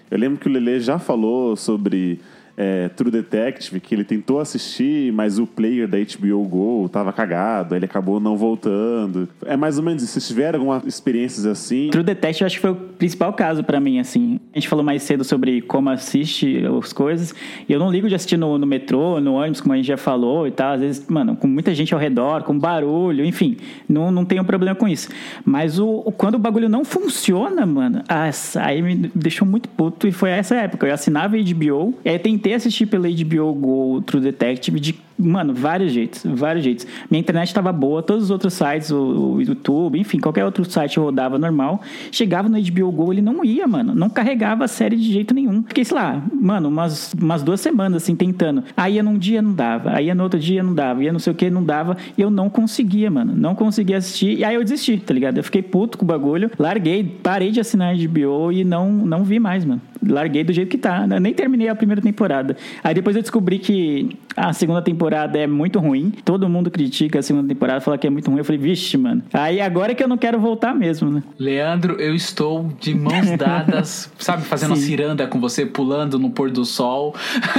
Eu lembro que o Lele já falou sobre é, True Detective, que ele tentou assistir, mas o player da HBO Go tava cagado, aí ele acabou não voltando. É mais ou menos isso. Vocês tiveram algumas experiências assim? True Detective acho que foi o principal caso pra mim, assim. A gente falou mais cedo sobre como assiste as coisas. E eu não ligo de assistir no, no metrô, no ônibus, como a gente já falou e tal. Às vezes, mano, com muita gente ao redor, com barulho, enfim. Não, não tenho problema com isso. Mas o, o- quando o bagulho não funciona, mano, ah, aí me deixou muito puto. E foi essa época. Eu assinava HBO. E aí eu tentei assistir pela HBO Go True Detective de Mano, vários jeitos, vários jeitos. Minha internet tava boa, todos os outros sites, o, o YouTube, enfim, qualquer outro site rodava normal. Chegava no HBO Go, ele não ia, mano. Não carregava a série de jeito nenhum. Fiquei, sei lá, mano, umas, umas duas semanas, assim, tentando. Aí ia num dia, não dava. Aí ia no outro dia, não dava. Ia não sei o que, não dava. E eu não conseguia, mano. Não conseguia assistir. E aí eu desisti, tá ligado? Eu fiquei puto com o bagulho. Larguei, parei de assinar HBO e não, não vi mais, mano. Larguei do jeito que tá. Eu nem terminei a primeira temporada. Aí depois eu descobri que a segunda temporada é muito ruim. Todo mundo critica a segunda temporada, fala que é muito ruim. Eu falei, vixe, mano. Aí agora é que eu não quero voltar mesmo, né? Leandro, eu estou de mãos dadas, sabe, fazendo Sim. ciranda com você, pulando no pôr do sol.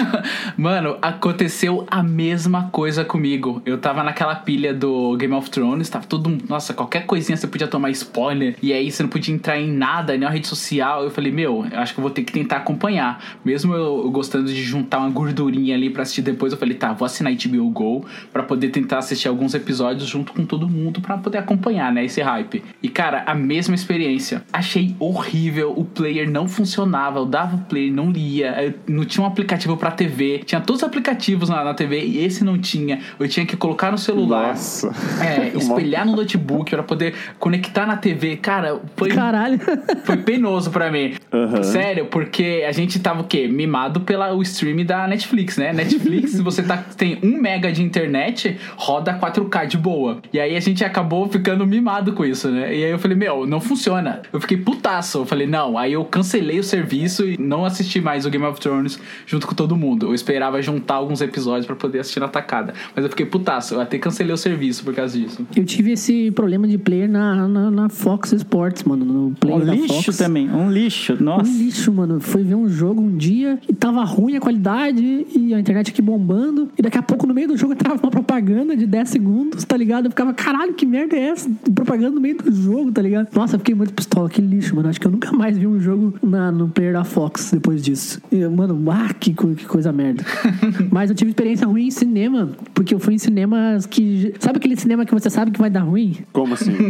Mano, aconteceu a mesma coisa comigo. Eu tava naquela pilha do Game of Thrones, tava tudo. Nossa, qualquer coisinha você podia tomar spoiler, e aí você não podia entrar em nada, nem na rede social. Eu falei, meu, eu acho que eu vou ter que tentar acompanhar. Mesmo eu, eu gostando de juntar uma gordurinha ali pra assistir depois, eu falei, falei, tá, vou assinar HBO Go pra poder tentar assistir alguns episódios junto com todo mundo pra poder acompanhar, né, esse hype. E cara, a mesma experiência. Achei horrível, o player não funcionava, eu dava o player, não lia, eu não tinha um aplicativo pra TV, tinha todos os aplicativos na, na TV e esse não tinha. Eu tinha que colocar no celular. Nossa. É, espelhar no notebook pra poder conectar na TV. Cara, foi Caralho. foi penoso pra mim. Aham. Sério, porque a gente tava o quê? Mimado pela o stream da Netflix, né? Netflix, se você tá, tem um mega de internet, roda 4K de boa. E aí a gente acabou ficando mimado com isso, né? E aí eu falei, meu, não funciona. Eu fiquei putaço. Eu falei, não. Aí eu cancelei o serviço e não assisti mais o Game of Thrones junto com todo mundo. Eu esperava juntar alguns episódios pra poder assistir na tacada. Mas eu fiquei putaço. Eu até cancelei o serviço por causa disso. Eu tive esse problema de player na, na, na Fox Sports, mano. No player Um da lixo Fox. também, um lixo. Nossa. Um lixo, mano. Foi ver um jogo um dia e tava ruim a qualidade e a internet aqui bombando. E daqui a pouco, no meio do jogo, entrava uma propaganda de 10 segundos, tá ligado? Eu ficava, caralho, que merda é essa? Propaganda no meio do jogo, tá ligado? Nossa, eu fiquei muito pistola. Que lixo, mano. Acho que eu nunca mais vi um jogo na, no player da Fox depois disso. E, mano, ah, que, que coisa merda. Mas eu tive experiência ruim em cinema, porque eu fui em cinemas que. Sabe aquele cinema que você sabe que vai dar ruim? Como assim?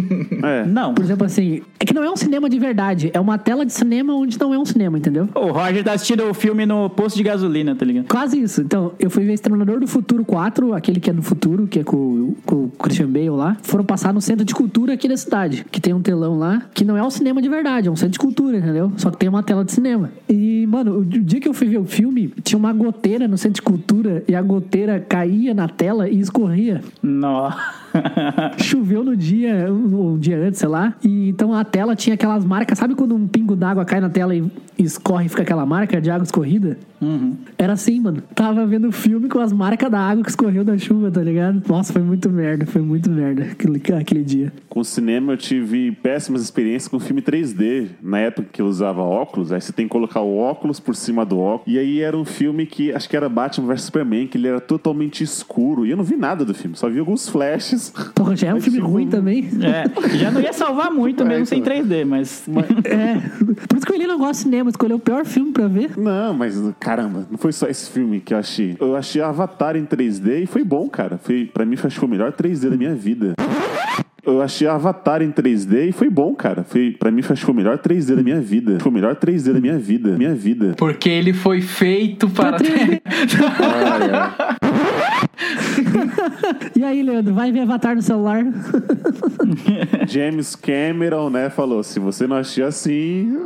É. Não. Por exemplo, assim, é que não é um cinema de verdade, é uma tela de cinema onde não é um cinema, entendeu? O Roger tá assistindo o filme no posto de gasolina, tá ligado? Quase isso. Então, eu fui ver Exterminador do Futuro 4, aquele que é no futuro, que é com, com o Christian Bale lá. Foram passar no centro de cultura aqui da cidade, que tem um telão lá, que não é um cinema de verdade, é um centro de cultura, entendeu? Só que tem uma tela de cinema. E, mano, o dia que eu fui ver o filme, tinha uma goteira no centro de cultura e a goteira caía na tela e escorria. Nossa. Choveu no dia, um, um dia antes, sei lá. E então a tela tinha aquelas marcas. Sabe quando um pingo d'água cai na tela e escorre e fica aquela marca de água escorrida? Era assim, mano. Tava vendo o filme com as marcas da água que escorreu da chuva, tá ligado? Nossa, foi muito merda, foi muito merda aquele, aquele dia. Com cinema eu tive péssimas experiências com filme 3D. Na época que eu usava óculos, aí você tem que colocar o óculos por cima do óculos. E aí era um filme que acho que era Batman vs Superman, que ele era totalmente escuro. E eu não vi nada do filme, só vi alguns flashes. Porra, já é um Mas, filme tipo, ruim também. É, já não ia salvar muito É, mesmo sem então. 3D, mas. É. Por isso que o Eli não gosta de cinema, escolheu o pior filme pra ver. Não, mas caramba, não foi só esse filme que eu achei. Eu achei Avatar em 3D e foi bom, cara. Foi, pra mim, acho que foi o melhor 3D da minha vida. Eu achei Avatar em 3D e foi bom, cara. Foi, pra mim, foi, acho que foi o melhor 3D da minha vida. Foi o melhor 3D da minha vida. Minha vida. Porque ele foi feito para. E aí, Leandro, vai ver Avatar no celular? James Cameron, né, falou: se você não achar assim.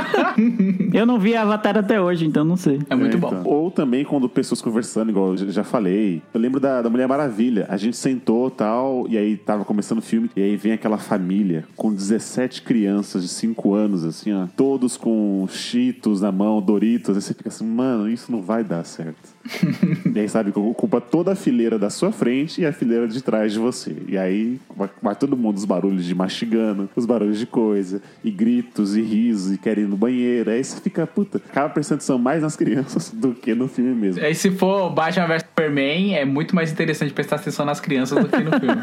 Eu não vi Avatar até hoje, então não sei. É muito É, bom. então. Ou também quando pessoas conversando, igual eu já- já falei. Eu lembro da, da Mulher Maravilha. A gente sentou tal, e aí tava começando o filme, e aí vem aquela família com 17 crianças de 5 anos, assim, ó. Todos com Cheetos na mão, Doritos. Aí você fica assim, mano, isso não vai dar certo. e aí, sabe, ocupa toda a fileira da sua frente e a fileira de trás de você. E aí vai, vai todo mundo os barulhos de mastigando, os barulhos de coisa, e gritos, e risos, e querem ir no banheiro. Aí você fica, puta, acaba prestando atenção mais nas crianças do que no filme mesmo. Aí se for Batman vs Superman, é muito mais interessante prestar atenção nas crianças do que no filme.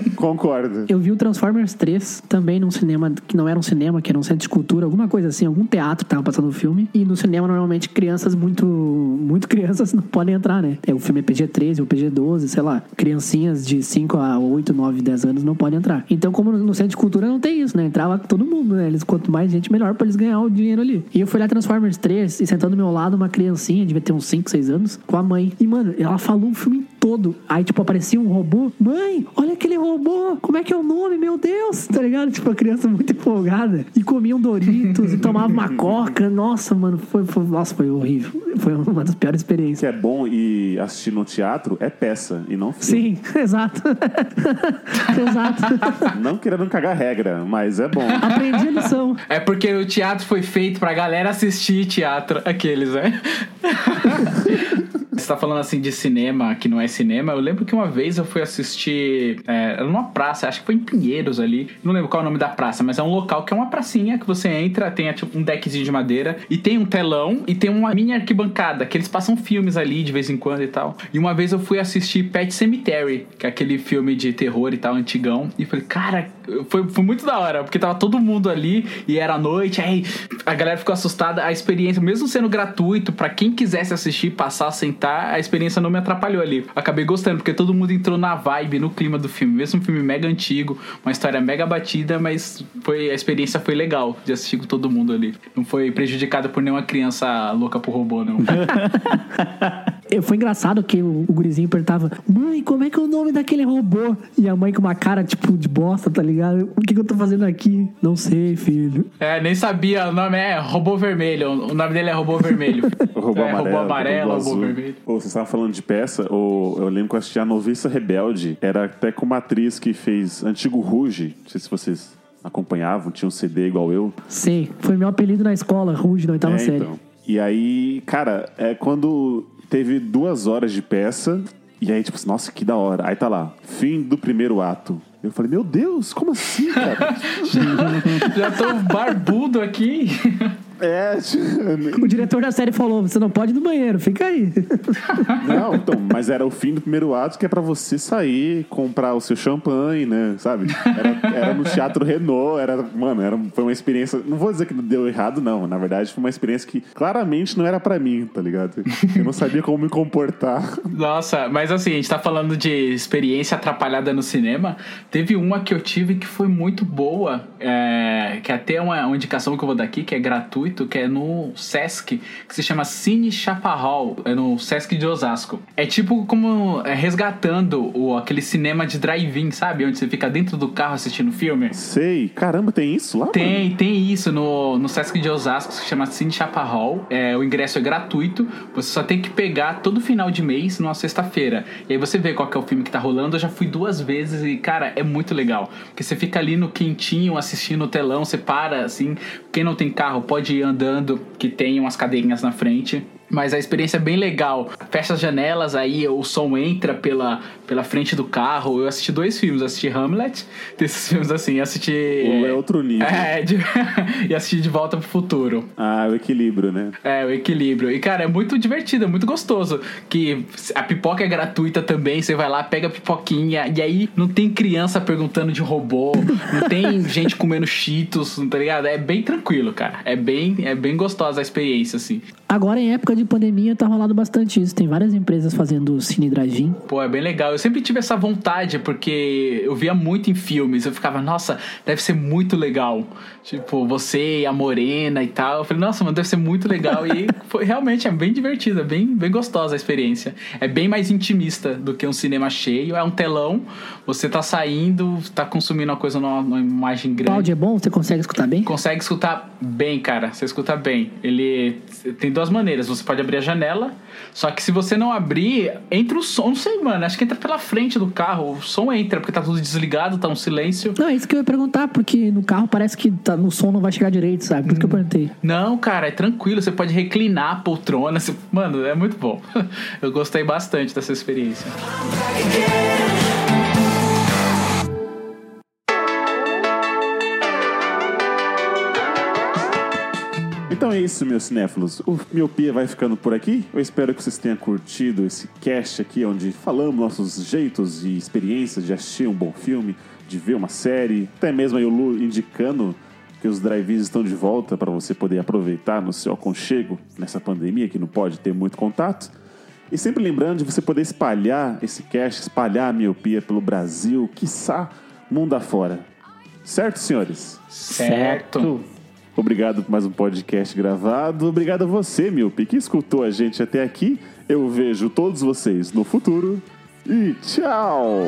Concordo. Eu vi o Transformers 3 também num cinema que não era um cinema, que era um centro de cultura, alguma coisa assim, algum teatro tava passando o filme. E no cinema, normalmente, crianças muito. Muito crianças não podem entrar, né? É, o filme é PG-13 ou PG-12, sei lá. Criancinhas de 5 a 8, 9, 10 anos não podem entrar. Então, como no centro de cultura não tem isso, né? Entrava todo mundo, né? Eles, quanto mais gente, melhor pra eles ganhar o dinheiro ali. E eu fui lá Transformers 3 e sentando do meu lado uma criancinha, devia ter uns 5, 6 anos, com a mãe. E, mano, ela falou o filme todo. Aí, tipo, aparecia um robô. Mãe, olha aquele robô. Como é que é o nome? Meu Deus. Tá ligado? Tipo, a criança muito empolgada. E comia um Doritos e tomava uma coca. Nossa, mano, foi, foi- nossa, foi horrível. Foi uma das piores O que experiências. é bom e assistir no teatro é peça e não filme. Sim, exato. exato. Não querendo cagar regra, mas é bom. Aprendi a lição. É porque o teatro foi feito pra galera assistir teatro, aqueles, né? Você tá falando assim de cinema que não é cinema. Eu lembro que uma vez eu fui assistir é, numa praça, acho que foi em Pinheiros ali. Não lembro qual é o nome da praça, mas é um local que é uma pracinha que você entra, tem é, tipo, um deckzinho de madeira e tem um telão e tem uma mini arquibancada que eles passam filmes ali de vez em quando e tal. E uma vez eu fui assistir Pet Cemetery, que é aquele filme de terror e tal, antigão. E falei, cara, Foi, foi muito da hora, porque tava todo mundo ali e era noite, aí a galera ficou assustada. A experiência, mesmo sendo gratuito, pra quem quisesse assistir, passar, sentar, a experiência não me atrapalhou ali. Acabei gostando, porque todo mundo entrou na vibe, no clima do filme. Mesmo um filme mega antigo, uma história mega batida, mas foi, a experiência foi legal de assistir com todo mundo ali. Não foi prejudicada por nenhuma criança louca por robô, não. Eu- Foi engraçado que o, o gurizinho perguntava: Mãe, como é que é o nome daquele robô? E a mãe com uma cara tipo de bosta, tá ligado? O que, que eu tô fazendo aqui? Não sei, filho. é, nem sabia, o nome é Robô Vermelho. O nome dele é Robô Vermelho. O robô é, amarelo, robô amarelo, robô azul. vermelho. Ô, vocês estavam falando de peça, ô, eu lembro que eu assisti a Noviça Rebelde. Era até com uma atriz que fez Antigo Ruge. Não sei se vocês acompanhavam, tinha um CD igual eu. Sei, foi meu apelido na escola, Ruge, na oitava É, série. então. E aí, cara, é quando teve duas horas de peça, e aí, tipo, nossa, que da hora. Aí tá lá, fim do primeiro ato. Eu falei, meu Deus, como assim, cara? Já tô barbudo aqui. É, O diretor da série falou: você não pode ir no banheiro, fica aí. Não, então, mas era o fim do primeiro ato que é pra você sair, comprar o seu champanhe, né? Sabe? Era, era no Teatro Renault, era, mano, era, foi uma experiência. Não vou dizer que deu errado, não. Na verdade, foi uma experiência que claramente não era pra mim, tá ligado? Eu não sabia como me comportar. Nossa, mas assim, a gente tá falando de experiência atrapalhada no cinema. Teve uma que eu tive que foi muito boa, é, que até uma, uma indicação que eu vou dar aqui, que é gratuito, que é no Sesc, que se chama Cine Chaparral, é no Sesc de Osasco. É tipo como é, resgatando o, aquele cinema de drive-in, sabe? Onde você fica dentro do carro assistindo filme. Sei, caramba, tem isso lá? mano? Tem, tem isso no, no Sesc de Osasco, que se chama Cine Chaparral. É, o ingresso é gratuito, você só tem que pegar todo final de mês, numa sexta-feira. E aí você vê qual é o filme que tá rolando. Eu já fui duas vezes e, cara, é muito legal. Porque você fica ali no quentinho, assistindo o telão, você para, assim. Quem não tem carro pode ir andando, que tem umas cadeirinhas na frente. Mas a experiência é bem legal. Fecha as janelas, aí o som entra pela, pela frente do carro. Eu assisti dois filmes. Assisti Hamlet, desses filmes assim. Assisti... O é outro nível. É, de... e assisti De Volta pro Futuro. Ah, o equilíbrio, né? É, o equilíbrio. E, cara, é muito divertido, é muito gostoso. Que a pipoca é gratuita também, você vai lá, pega a pipoquinha, e aí não tem criança perguntando de robô, não tem gente comendo cheetos, tá ligado? É bem tranquilo, cara. É bem, é bem gostosa a experiência, assim. Agora, em época de pandemia, tá rolando bastante isso. Tem várias empresas fazendo cine drive-in. Pô, é bem legal. Eu sempre tive essa vontade, porque eu via muito em filmes. Eu ficava, nossa, deve ser muito legal. Tipo, você e a morena e tal. Eu falei, nossa, mano, deve ser muito legal. E foi realmente é bem divertido, é bem, bem gostosa a experiência. É bem mais intimista do que um cinema cheio. É um telão, você tá saindo, tá consumindo uma coisa numa, numa imagem O grande. áudio é bom? Você consegue escutar bem? Consegue escutar bem, cara. Você escuta bem. Ele tem duas maneiras. Você pode abrir a janela, só que se você não abrir, entra o som. Não sei, mano. Acho que entra pela frente do carro. O som entra, porque tá tudo desligado, tá um silêncio. Não, é isso que eu ia perguntar, porque no carro parece que tá, no som não vai chegar direito, sabe? Por isso que eu perguntei. Não, cara, é tranquilo. Você pode reclinar a poltrona. Você- Mano, é muito bom. Eu gostei bastante dessa experiência. Então é isso, meus cinéfilos. O Miopia vai ficando por aqui. Eu espero que vocês tenham curtido esse cast aqui, onde falamos nossos jeitos e experiências de assistir um bom filme, de ver uma série, até mesmo aí o Lu indicando que os drive-ins estão de volta para você poder aproveitar no seu aconchego nessa pandemia que não pode ter muito contato. E sempre lembrando de você poder espalhar esse cast, espalhar a miopia pelo Brasil, quiçá mundo afora. Certo, senhores? Certo. Obrigado por mais um podcast gravado. Obrigado a você, Milpe, que escutou a gente até aqui. Eu vejo todos vocês no futuro e tchau!